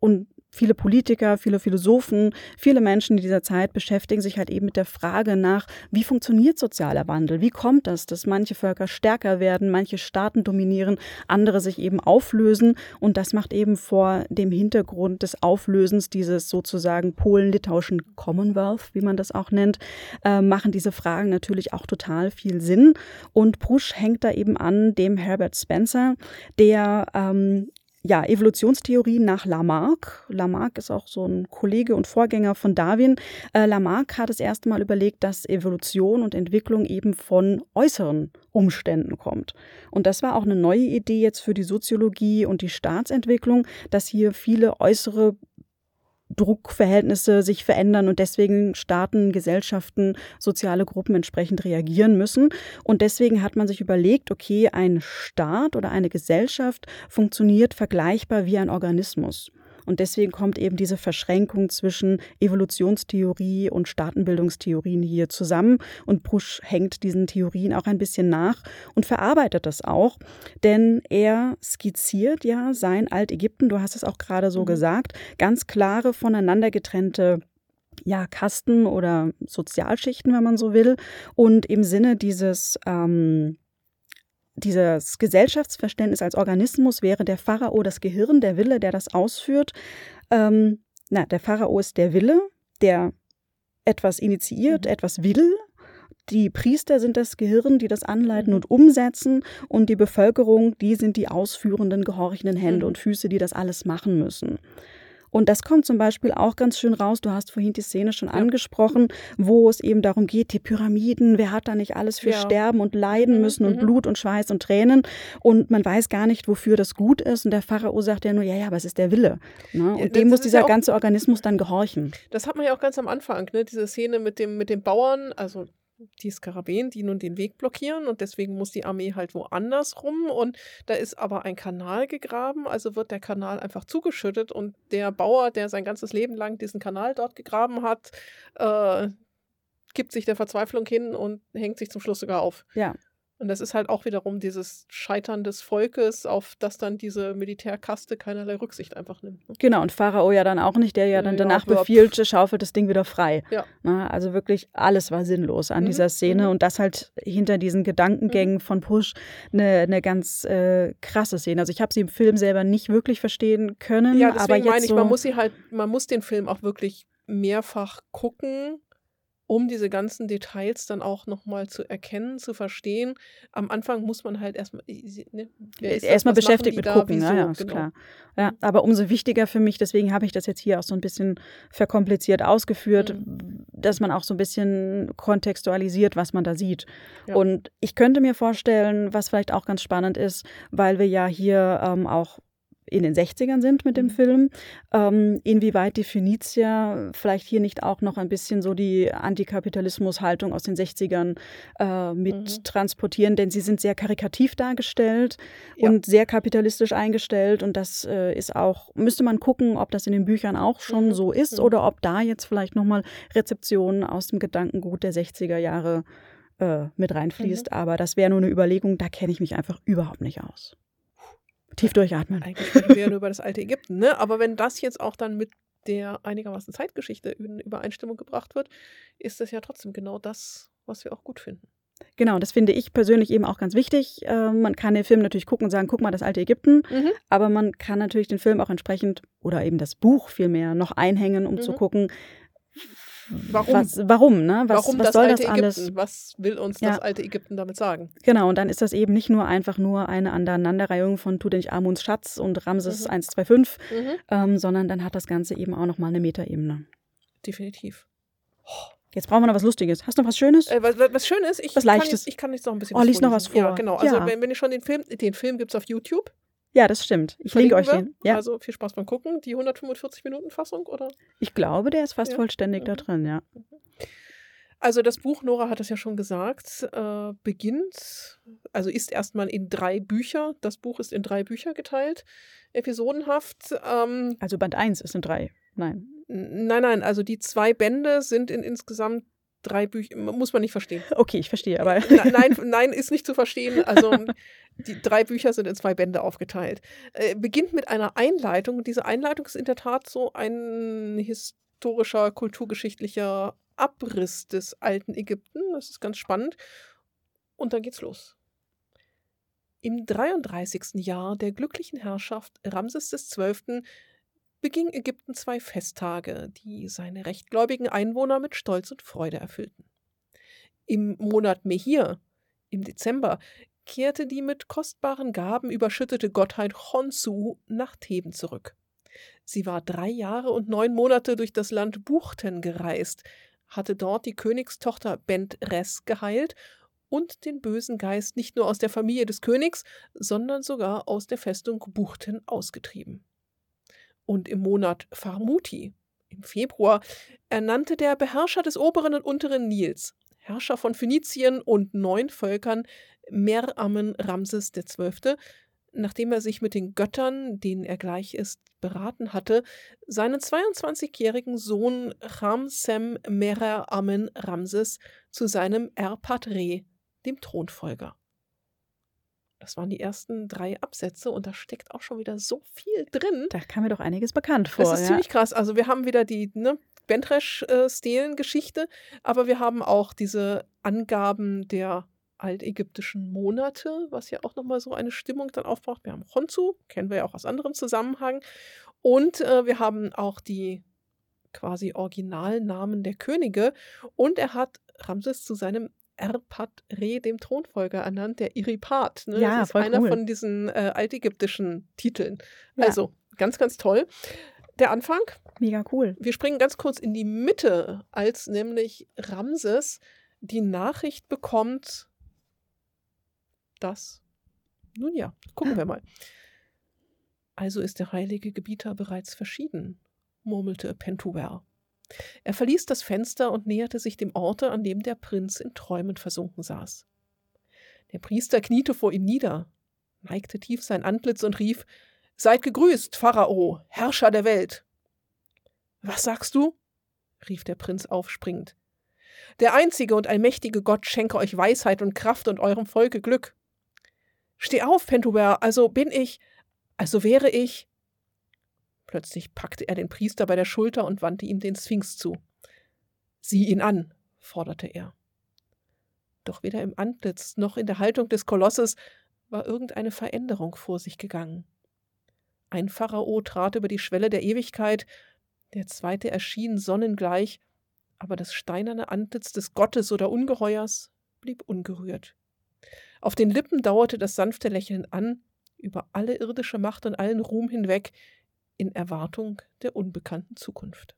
und viele Politiker, viele Philosophen, viele Menschen in dieser Zeit beschäftigen sich halt eben mit der Frage nach, wie funktioniert sozialer Wandel? Wie kommt das, dass manche Völker stärker werden, manche Staaten dominieren, andere sich eben auflösen? Und das macht eben vor dem Hintergrund des Auflösens dieses sozusagen polen-litauischen Commonwealth, wie man das auch nennt, äh, machen diese Fragen natürlich auch total viel Sinn. Und Prusch hängt da eben an dem Herbert Spencer, der ähm, ja, Evolutionstheorien nach Lamarck. Lamarck ist auch so ein Kollege und Vorgänger von Darwin. Äh, Lamarck hat das erste Mal überlegt, dass Evolution und Entwicklung eben von äußeren Umständen kommt. Und das war auch eine neue Idee jetzt für die Soziologie und die Staatsentwicklung, dass hier viele äußere Druckverhältnisse sich verändern und deswegen Staaten, Gesellschaften, soziale Gruppen entsprechend reagieren müssen. Und deswegen hat man sich überlegt, okay, ein Staat oder eine Gesellschaft funktioniert vergleichbar wie ein Organismus. Und deswegen kommt eben diese Verschränkung zwischen Evolutionstheorie und Staatenbildungstheorien hier zusammen. Und Prusch hängt diesen Theorien auch ein bisschen nach und verarbeitet das auch. Denn er skizziert ja sein Altägypten, du hast es auch gerade so Mhm. gesagt, ganz klare voneinander getrennte ja, Kasten oder Sozialschichten, wenn man so will. Und im Sinne dieses ähm, dieses Gesellschaftsverständnis als Organismus wäre der Pharao das Gehirn, der Wille, der das ausführt. Ähm, na, der Pharao ist der Wille, der etwas initiiert, Mhm. etwas will. Die Priester sind das Gehirn, die das anleiten und umsetzen. Und die Bevölkerung, die sind die ausführenden, gehorchenden Hände Mhm. und Füße, die das alles machen müssen. Und das kommt zum Beispiel auch ganz schön raus. Du hast vorhin die Szene schon Ja. angesprochen, wo es eben darum geht, die Pyramiden, wer hat da nicht alles für Ja. sterben und leiden Mhm, müssen und mhm. Blut und Schweiß und Tränen. Und man weiß gar nicht, wofür das gut ist. Und der Pharao sagt ja nur, ja, ja, aber es ist der Wille. Ne? Ja, Und das dem muss dieser ja ganze Organismus dann gehorchen. Das hat man ja auch ganz am Anfang, ne? diese Szene mit dem, mit den Bauern, also die Skarabäen, die nun den Weg blockieren und deswegen muss die Armee halt woanders rum und da ist aber ein Kanal gegraben, also wird der Kanal einfach zugeschüttet und der Bauer, der sein ganzes Leben lang diesen Kanal dort gegraben hat, äh, gibt sich der Verzweiflung hin und hängt sich zum Schluss sogar auf. Ja. Und das ist halt auch wiederum dieses Scheitern des Volkes, auf das dann diese Militärkaste keinerlei Rücksicht einfach nimmt. ne? Genau, und Pharao ja dann auch nicht, der ja dann Ja, danach befiehlt, schaufelt das Ding wieder frei. Ja. Na, also wirklich alles war sinnlos an Mhm, dieser Szene mhm. und das halt hinter diesen Gedankengängen von Push eine, eine ganz äh, krasse Szene. Also ich habe sie im Film selber nicht wirklich verstehen können, Ja, aber deswegen jetzt meine ich, so, man muss sie halt, man muss den Film auch wirklich mehrfach gucken, um diese ganzen Details dann auch nochmal zu erkennen, zu verstehen. Am Anfang muss man halt erstmal, ne, das, erstmal was machen beschäftigt mit da, gucken, wieso, ja, ja, ist genau. klar. Ja, aber umso wichtiger für mich, deswegen habe ich das jetzt hier auch so ein bisschen verkompliziert ausgeführt, Mhm. dass man auch so ein bisschen kontextualisiert, was man da sieht. Ja. Und ich könnte mir vorstellen, was vielleicht auch ganz spannend ist, weil wir ja hier ähm, auch in den 60ern sind mit dem Mhm. Film, ähm, inwieweit die Phönizier vielleicht hier nicht auch noch ein bisschen so die Antikapitalismus-Haltung aus den 60ern äh, mit Mhm. transportieren, denn sie sind sehr karikativ dargestellt Ja. und sehr kapitalistisch eingestellt und das äh, ist auch, müsste man gucken, ob das in den Büchern auch schon Mhm. so ist Mhm. oder ob da jetzt vielleicht nochmal Rezeptionen aus dem Gedankengut der 60er Jahre äh, mit reinfließt. Mhm. Aber das wäre nur eine Überlegung, da kenne ich mich einfach überhaupt nicht aus. Tief durchatmen. Eigentlich sprechen wir ja nur über das alte Ägypten, ne? Aber wenn das jetzt auch dann mit der einigermaßen Zeitgeschichte in Übereinstimmung gebracht wird, ist das ja trotzdem genau das, was wir auch gut finden. Genau, das finde ich persönlich eben auch ganz wichtig. Äh, man kann den Film natürlich gucken und sagen, guck mal, das alte Ägypten. Mhm. Aber man kann natürlich den Film auch entsprechend oder eben das Buch vielmehr noch einhängen, um mhm. zu gucken, Warum? Was, warum, ne? Was, warum was das soll alte das alles? Ägypten? Was will uns ja. das alte Ägypten damit sagen? Genau, und dann ist das eben nicht nur einfach nur eine Aneinanderreihung von Tutanchamuns Schatz und Ramses mhm. 125, mhm. ähm, sondern dann hat das Ganze eben auch nochmal eine Metaebene. Definitiv. Jetzt brauchen wir noch was Lustiges. Hast du noch was Schönes? Äh, was, was Schönes? Ich was Leichtes. Jetzt, ich kann jetzt noch ein bisschen oh, lies noch was vor. Ja, genau. Also ja. Wenn, wenn ihr schon den Film, den Film gibt es auf YouTube. Ja, das stimmt. Ich linke euch den. Ja. Also viel Spaß beim Gucken. Die 145 Minuten Fassung, oder? Ich glaube, der ist fast ja. vollständig mhm. da drin, ja. Mhm. Also das Buch, Nora hat es ja schon gesagt, äh, beginnt, also ist erstmal in drei Bücher. Das Buch ist in drei Bücher geteilt, episodenhaft. Ähm, also Band 1 ist in drei, nein. Nein, nein, also die zwei Bände sind in insgesamt drei Bücher, muss man nicht verstehen. Okay, ich verstehe, aber. nein, nein, ist nicht zu verstehen. Also die drei Bücher sind in zwei Bände aufgeteilt. Äh, beginnt mit einer Einleitung. Diese Einleitung ist in der Tat so ein historischer, kulturgeschichtlicher Abriss des alten Ägypten. Das ist ganz spannend. Und dann geht's los. Im 33. Jahr der glücklichen Herrschaft Ramses XII. Beging Ägypten zwei Festtage, die seine rechtgläubigen Einwohner mit Stolz und Freude erfüllten. Im Monat Mehir, im Dezember, kehrte die mit kostbaren Gaben überschüttete Gottheit Khonsu nach Theben zurück. Sie war drei Jahre und neun Monate durch das Land Buchten gereist, hatte dort die Königstochter Bent Res geheilt und den bösen Geist nicht nur aus der Familie des Königs, sondern sogar aus der Festung Buchten ausgetrieben. Und im Monat Farmuti, im Februar, ernannte der Beherrscher des oberen und unteren Nils, Herrscher von Phönizien und neun Völkern, Mer Amen Ramses XII., nachdem er sich mit den Göttern, denen er gleich ist, beraten hatte, seinen 22-jährigen Sohn Ramsem Merer Ramses zu seinem Erpatre, dem Thronfolger. Das waren die ersten drei Absätze und da steckt auch schon wieder so viel drin. Da kam mir doch einiges bekannt vor. Das ist ja. ziemlich krass. Also wir haben wieder die ne, Bentresch-Stelen-Geschichte, aber wir haben auch diese Angaben der altägyptischen Monate, was ja auch nochmal so eine Stimmung dann aufbraucht. Wir haben Khonsu, kennen wir ja auch aus anderem Zusammenhang. Und äh, wir haben auch die quasi Originalnamen der Könige. Und er hat Ramses zu seinem Erpat-Re, dem Thronfolger, ernannt, der Iripat. Ne? Ja, das ist einer cool. von diesen äh, altägyptischen Titeln. Ja. Also ganz, ganz toll. Der Anfang. Mega cool. Wir springen ganz kurz in die Mitte, als nämlich Ramses die Nachricht bekommt, das? Nun ja, gucken wir mal. Also ist der heilige Gebieter bereits verschieden, murmelte Pentuer. Er verließ das Fenster und näherte sich dem Orte, an dem der Prinz in Träumen versunken saß. Der Priester kniete vor ihm nieder, neigte tief sein Antlitz und rief Seid gegrüßt, Pharao, Herrscher der Welt. Was sagst du? rief der Prinz aufspringend. Der einzige und allmächtige Gott schenke euch Weisheit und Kraft und eurem Volke Glück. Steh auf, Pentuber, also bin ich, also wäre ich. Plötzlich packte er den Priester bei der Schulter und wandte ihm den Sphinx zu. Sieh ihn an, forderte er. Doch weder im Antlitz noch in der Haltung des Kolosses war irgendeine Veränderung vor sich gegangen. Ein Pharao trat über die Schwelle der Ewigkeit, der zweite erschien sonnengleich, aber das steinerne Antlitz des Gottes oder Ungeheuers blieb ungerührt. Auf den Lippen dauerte das sanfte Lächeln an, über alle irdische Macht und allen Ruhm hinweg, in Erwartung der unbekannten Zukunft.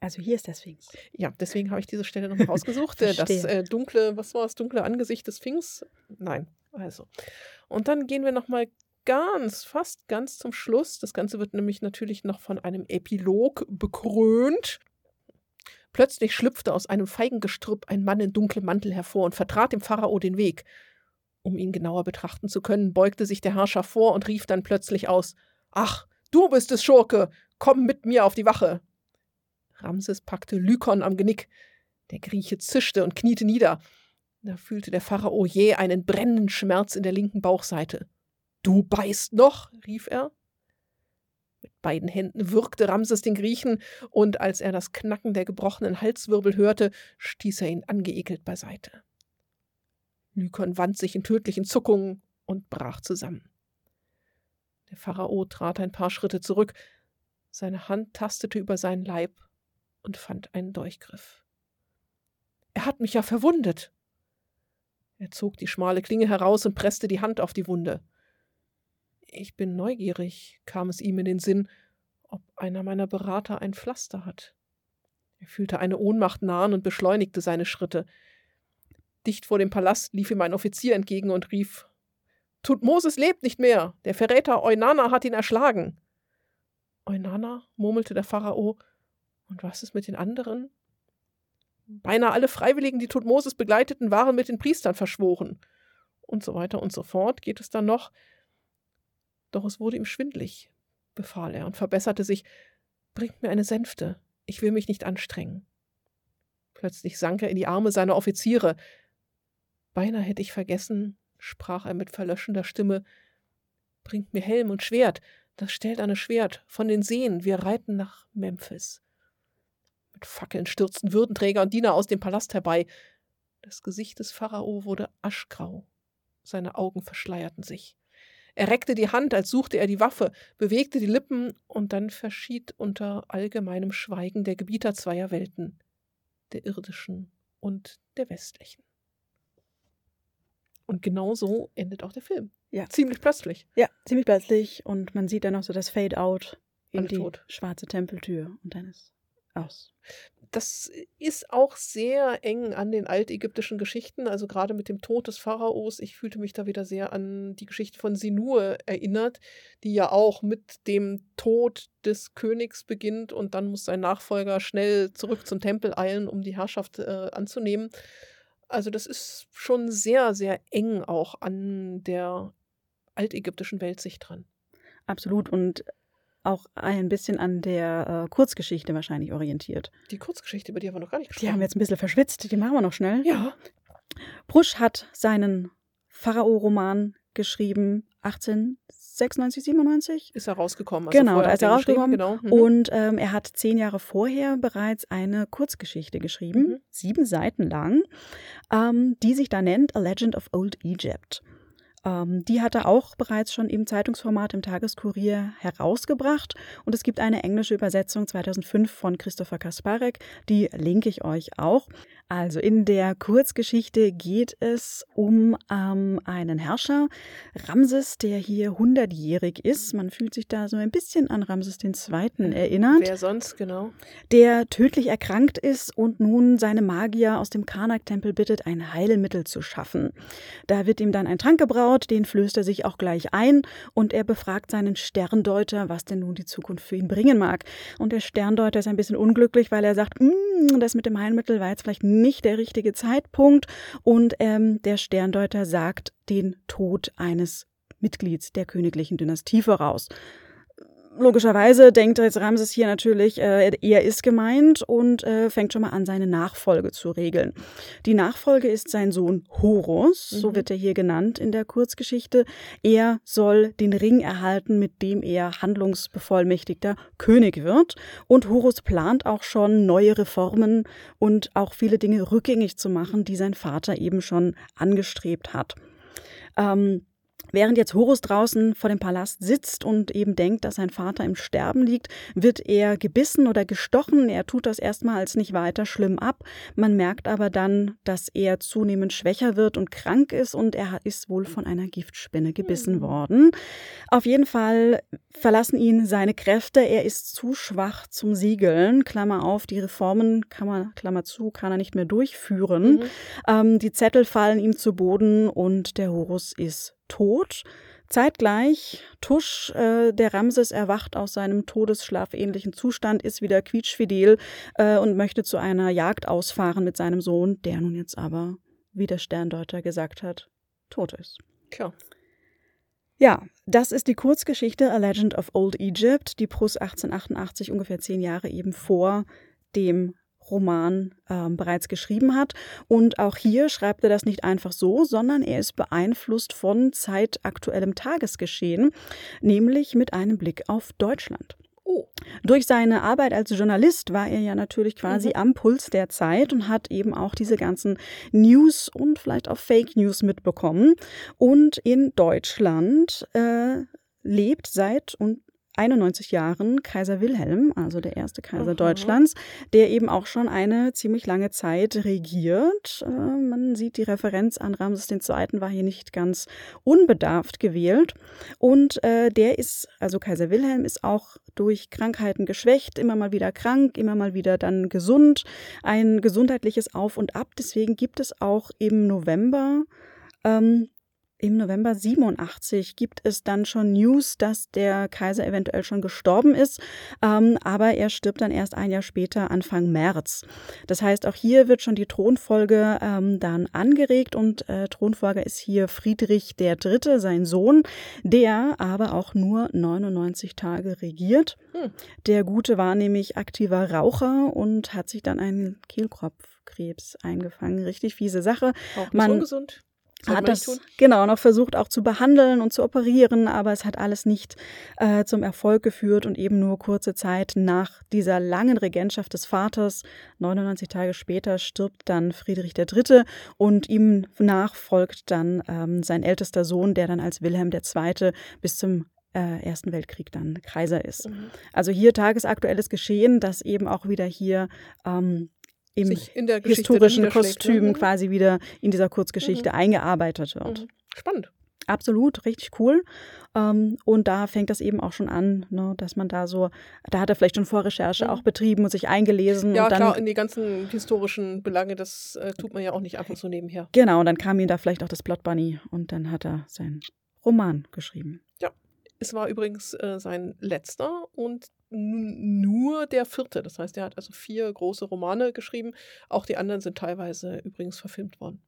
Also hier ist der Sphinx. Ja, deswegen habe ich diese Stelle nochmal rausgesucht. das äh, dunkle, was war das, dunkle Angesicht des Sphinx? Nein, also. Und dann gehen wir nochmal ganz, fast ganz zum Schluss. Das Ganze wird nämlich natürlich noch von einem Epilog bekrönt. Plötzlich schlüpfte aus einem Feigengestrüpp ein Mann in dunklem Mantel hervor und vertrat dem Pharao den Weg. Um ihn genauer betrachten zu können, beugte sich der Herrscher vor und rief dann plötzlich aus: Ach, du bist es, Schurke! Komm mit mir auf die Wache! Ramses packte Lykon am Genick. Der Grieche zischte und kniete nieder. Da fühlte der Pharao jäh einen brennenden Schmerz in der linken Bauchseite. Du beißt noch, rief er. Mit beiden Händen würgte Ramses den Griechen, und als er das Knacken der gebrochenen Halswirbel hörte, stieß er ihn angeekelt beiseite. Lykon wand sich in tödlichen Zuckungen und brach zusammen. Der Pharao trat ein paar Schritte zurück, seine Hand tastete über seinen Leib und fand einen Dolchgriff. Er hat mich ja verwundet. Er zog die schmale Klinge heraus und presste die Hand auf die Wunde. Ich bin neugierig, kam es ihm in den Sinn, ob einer meiner Berater ein Pflaster hat. Er fühlte eine Ohnmacht nahen und beschleunigte seine Schritte. Dicht vor dem Palast lief ihm ein Offizier entgegen und rief Tutmosis lebt nicht mehr. Der Verräter Eunana hat ihn erschlagen. Eunana, murmelte der Pharao. Und was ist mit den anderen? Beinahe alle Freiwilligen, die Tutmosis begleiteten, waren mit den Priestern verschworen. Und so weiter und so fort geht es dann noch. Doch es wurde ihm schwindlig, befahl er und verbesserte sich. Bringt mir eine Sänfte, ich will mich nicht anstrengen. Plötzlich sank er in die Arme seiner Offiziere. Beinahe hätte ich vergessen, sprach er mit verlöschender Stimme, bringt mir Helm und Schwert, das stählerne Schwert, von den Seen, wir reiten nach Memphis. Mit Fackeln stürzten Würdenträger und Diener aus dem Palast herbei. Das Gesicht des Pharao wurde aschgrau, seine Augen verschleierten sich. Er reckte die Hand, als suchte er die Waffe, bewegte die Lippen, und dann verschied unter allgemeinem Schweigen der Gebieter zweier Welten, der irdischen und der westlichen. Und genau so endet auch der Film. Ja. Ziemlich plötzlich. Ja, ziemlich plötzlich. Und man sieht dann noch so das Fade-out in Alle die tot. schwarze Tempeltür. Und dann ist aus. Das ist auch sehr eng an den altägyptischen Geschichten, also gerade mit dem Tod des Pharaos. Ich fühlte mich da wieder sehr an die Geschichte von Sinur erinnert, die ja auch mit dem Tod des Königs beginnt und dann muss sein Nachfolger schnell zurück zum Tempel eilen, um die Herrschaft äh, anzunehmen. Also das ist schon sehr, sehr eng auch an der altägyptischen Weltsicht dran. Absolut. Und auch ein bisschen an der äh, Kurzgeschichte wahrscheinlich orientiert. Die Kurzgeschichte, über die haben wir noch gar nicht Die gesprochen. haben wir jetzt ein bisschen verschwitzt, die machen wir noch schnell. ja, Brusch hat seinen Pharao-Roman geschrieben 1896, 97. ist er rausgekommen. Also genau, da ist er rausgekommen. Genau. Mhm. Und ähm, er hat zehn Jahre vorher bereits eine Kurzgeschichte geschrieben, Mhm. sieben Seiten lang, ähm, die sich da nennt A Legend of Old Egypt. Ähm, die hat er auch bereits schon im Zeitungsformat im Tageskurier herausgebracht. Und es gibt eine englische Übersetzung 2005 von Christopher Kasparek, die linke ich euch auch. Also in der Kurzgeschichte geht es um ähm, einen Herrscher, Ramses, der hier 100-jährig ist. Man fühlt sich da so ein bisschen an Ramses II. erinnert Wer sonst, genau. der tödlich erkrankt ist und nun seine Magier aus dem Karnak-Tempel bittet, ein Heilmittel zu schaffen. Da wird ihm dann ein Trank gebraut, den flößt er sich auch gleich ein und er befragt seinen Sterndeuter, was denn nun die Zukunft für ihn bringen mag. Und der Sterndeuter ist ein bisschen unglücklich, weil er sagt, "Mm, das mit dem Heilmittel war jetzt vielleicht nicht der richtige Zeitpunkt und ähm, der Sterndeuter sagt den Tod eines Mitglieds der königlichen Dynastie voraus. Logischerweise denkt jetzt Ramses hier natürlich, äh, er ist gemeint und äh, fängt schon mal an, seine Nachfolge zu regeln. Die Nachfolge ist sein Sohn Horus, so Mhm. wird er hier genannt in der Kurzgeschichte. Er soll den Ring erhalten, mit dem er handlungsbevollmächtigter König wird. Und Horus plant auch schon neue Reformen und auch viele Dinge rückgängig zu machen, die sein Vater eben schon angestrebt hat. Ähm, Während jetzt Horus draußen vor dem Palast sitzt und eben denkt, dass sein Vater im Sterben liegt, wird er gebissen oder gestochen. Er tut das erstmal als nicht weiter schlimm ab. Man merkt aber dann, dass er zunehmend schwächer wird und krank ist und er ist wohl von einer Giftspinne gebissen worden. Auf jeden Fall verlassen ihn seine Kräfte. Er ist zu schwach zum Siegeln. Klammer auf, die Reformen, kann man, Klammer zu, kann er nicht mehr durchführen. Mhm. Ähm, die Zettel fallen ihm zu Boden und der Horus ist tot. Zeitgleich, Tusch, äh, der Ramses erwacht aus seinem todesschlafähnlichen Zustand, ist wieder quietschfidel äh, und möchte zu einer Jagd ausfahren mit seinem Sohn, der nun jetzt aber, wie der Sterndeuter gesagt hat, tot ist. Tja. Ja, das ist die Kurzgeschichte A Legend of Old Egypt, die Prus 1888 ungefähr zehn Jahre eben vor dem Roman ähm, bereits geschrieben hat. Und auch hier schreibt er das nicht einfach so, sondern er ist beeinflusst von zeitaktuellem Tagesgeschehen, nämlich mit einem Blick auf Deutschland. Oh. Durch seine Arbeit als Journalist war er ja natürlich quasi Mhm. am Puls der Zeit und hat eben auch diese ganzen News und vielleicht auch Fake News mitbekommen. Und in Deutschland äh, lebt seit und 91 Jahren Kaiser Wilhelm, also der erste Kaiser Aha. Deutschlands, der eben auch schon eine ziemlich lange Zeit regiert. Äh, man sieht die Referenz an Ramses II. war hier nicht ganz unbedarft gewählt. Und äh, der ist, also Kaiser Wilhelm ist auch durch Krankheiten geschwächt, immer mal wieder krank, immer mal wieder dann gesund, ein gesundheitliches Auf und Ab. Deswegen gibt es auch im November ähm, im November 87 gibt es dann schon News, dass der Kaiser eventuell schon gestorben ist, ähm, aber er stirbt dann erst ein Jahr später, Anfang März. Das heißt, auch hier wird schon die Thronfolge ähm, dann angeregt und äh, Thronfolger ist hier Friedrich III., sein Sohn, der aber auch nur 99 Tage regiert. Hm. Der Gute war nämlich aktiver Raucher und hat sich dann einen Kehlkopfkrebs eingefangen. Richtig fiese Sache Auch Man ungesund. Hat das tun. genau noch versucht auch zu behandeln und zu operieren, aber es hat alles nicht äh, zum Erfolg geführt und eben nur kurze Zeit nach dieser langen Regentschaft des Vaters, 99 Tage später, stirbt dann Friedrich III. und ihm nachfolgt dann ähm, sein ältester Sohn, der dann als Wilhelm II. bis zum äh, Ersten Weltkrieg dann Kaiser ist. Mhm. Also hier tagesaktuelles Geschehen, das eben auch wieder hier ähm, im historischen niederschlägt, Kostüm ne? quasi wieder in dieser Kurzgeschichte eingearbeitet wird. Mhm. Spannend. Absolut, richtig cool. Ähm, und da fängt das eben auch schon an, ne, dass man da so, da hat er vielleicht schon Vorrecherche Mhm. auch betrieben und sich eingelesen Ja, und dann klar, in die ganzen historischen Belange, das äh, tut man ja auch nicht einfach so nebenher. genau, und dann kam ihm da vielleicht auch das Plot Bunny und dann hat er seinen Roman geschrieben. Es war übrigens äh, sein letzter und nur der vierte. Das heißt, er hat also vier große Romane geschrieben. Auch die anderen sind teilweise übrigens verfilmt worden.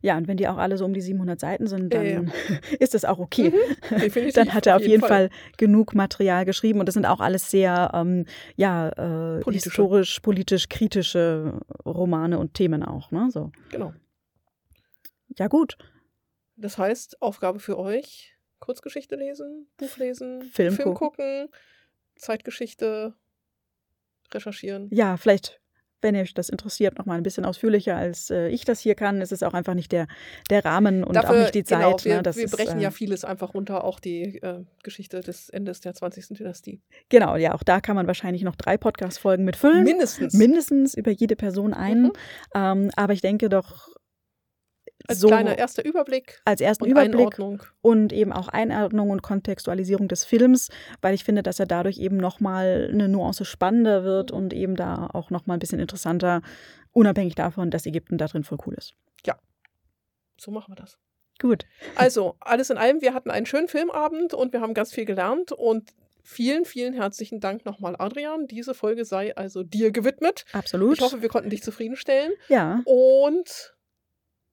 Ja, und wenn die auch alle so um die 700 Seiten sind, dann ist das auch okay. Mhm, dann hat er auf jeden Fall. genug Material geschrieben und das sind auch alles sehr ähm, ja, äh, Politische. historisch, politisch kritische Romane und Themen auch. Ne? So. Genau. Ja, gut. Das heißt, Aufgabe für euch: Kurzgeschichte lesen, Buch lesen, Film Film gucken. gucken, Zeitgeschichte recherchieren. Ja, vielleicht, wenn euch das interessiert, noch mal ein bisschen ausführlicher, als äh, ich das hier kann. Es ist auch einfach nicht der, der Rahmen und auch nicht die Zeit. Genau, wir, ne? wir ist, brechen äh, ja vieles einfach runter, auch die äh, Geschichte des Endes der 20. Dynastie. Genau, ja, auch da kann man wahrscheinlich noch drei Podcast-Folgen mitfüllen. Mindestens. Mindestens über jede Person einen. Mhm. Ähm, aber ich denke doch, Als so kleiner erster Überblick als ersten und Überblick Einordnung. und eben auch Einordnung und Kontextualisierung des Films, weil ich finde, dass er dadurch eben nochmal eine Nuance spannender wird und eben da auch nochmal ein bisschen interessanter, unabhängig davon, dass Ägypten da drin voll cool ist. So machen wir das. Gut. Also, alles in allem, wir hatten einen schönen Filmabend und wir haben ganz viel gelernt und vielen, vielen herzlichen Dank nochmal, Adrian. Diese Folge sei also dir gewidmet. Absolut. Ich hoffe, wir konnten dich zufriedenstellen ja. und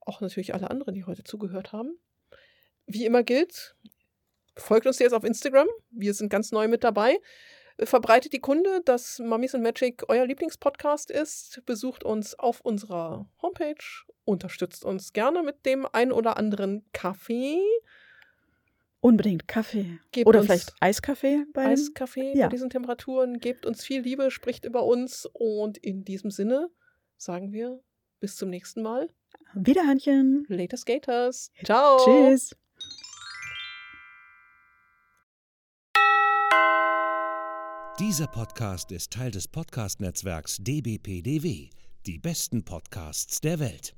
auch natürlich alle anderen, die heute zugehört haben. Wie immer gilt, folgt uns jetzt auf Instagram. Wir sind ganz neu mit dabei. Verbreitet die Kunde, dass Mummies and Magic euer Lieblingspodcast ist. Besucht uns auf unserer Homepage. Unterstützt uns gerne mit dem ein oder anderen Kaffee. Unbedingt Kaffee. Gebt Oder vielleicht Eiskaffee bei Eiskaffee Ja. bei diesen Temperaturen. Gebt uns viel Liebe, spricht über uns. Und in diesem Sinne sagen wir bis zum nächsten Mal. Wiederhörnchen. Later Skaters. Ciao. Tschüss. Dieser Podcast ist Teil des Podcast-Netzwerks dbpdw, die besten Podcasts der Welt.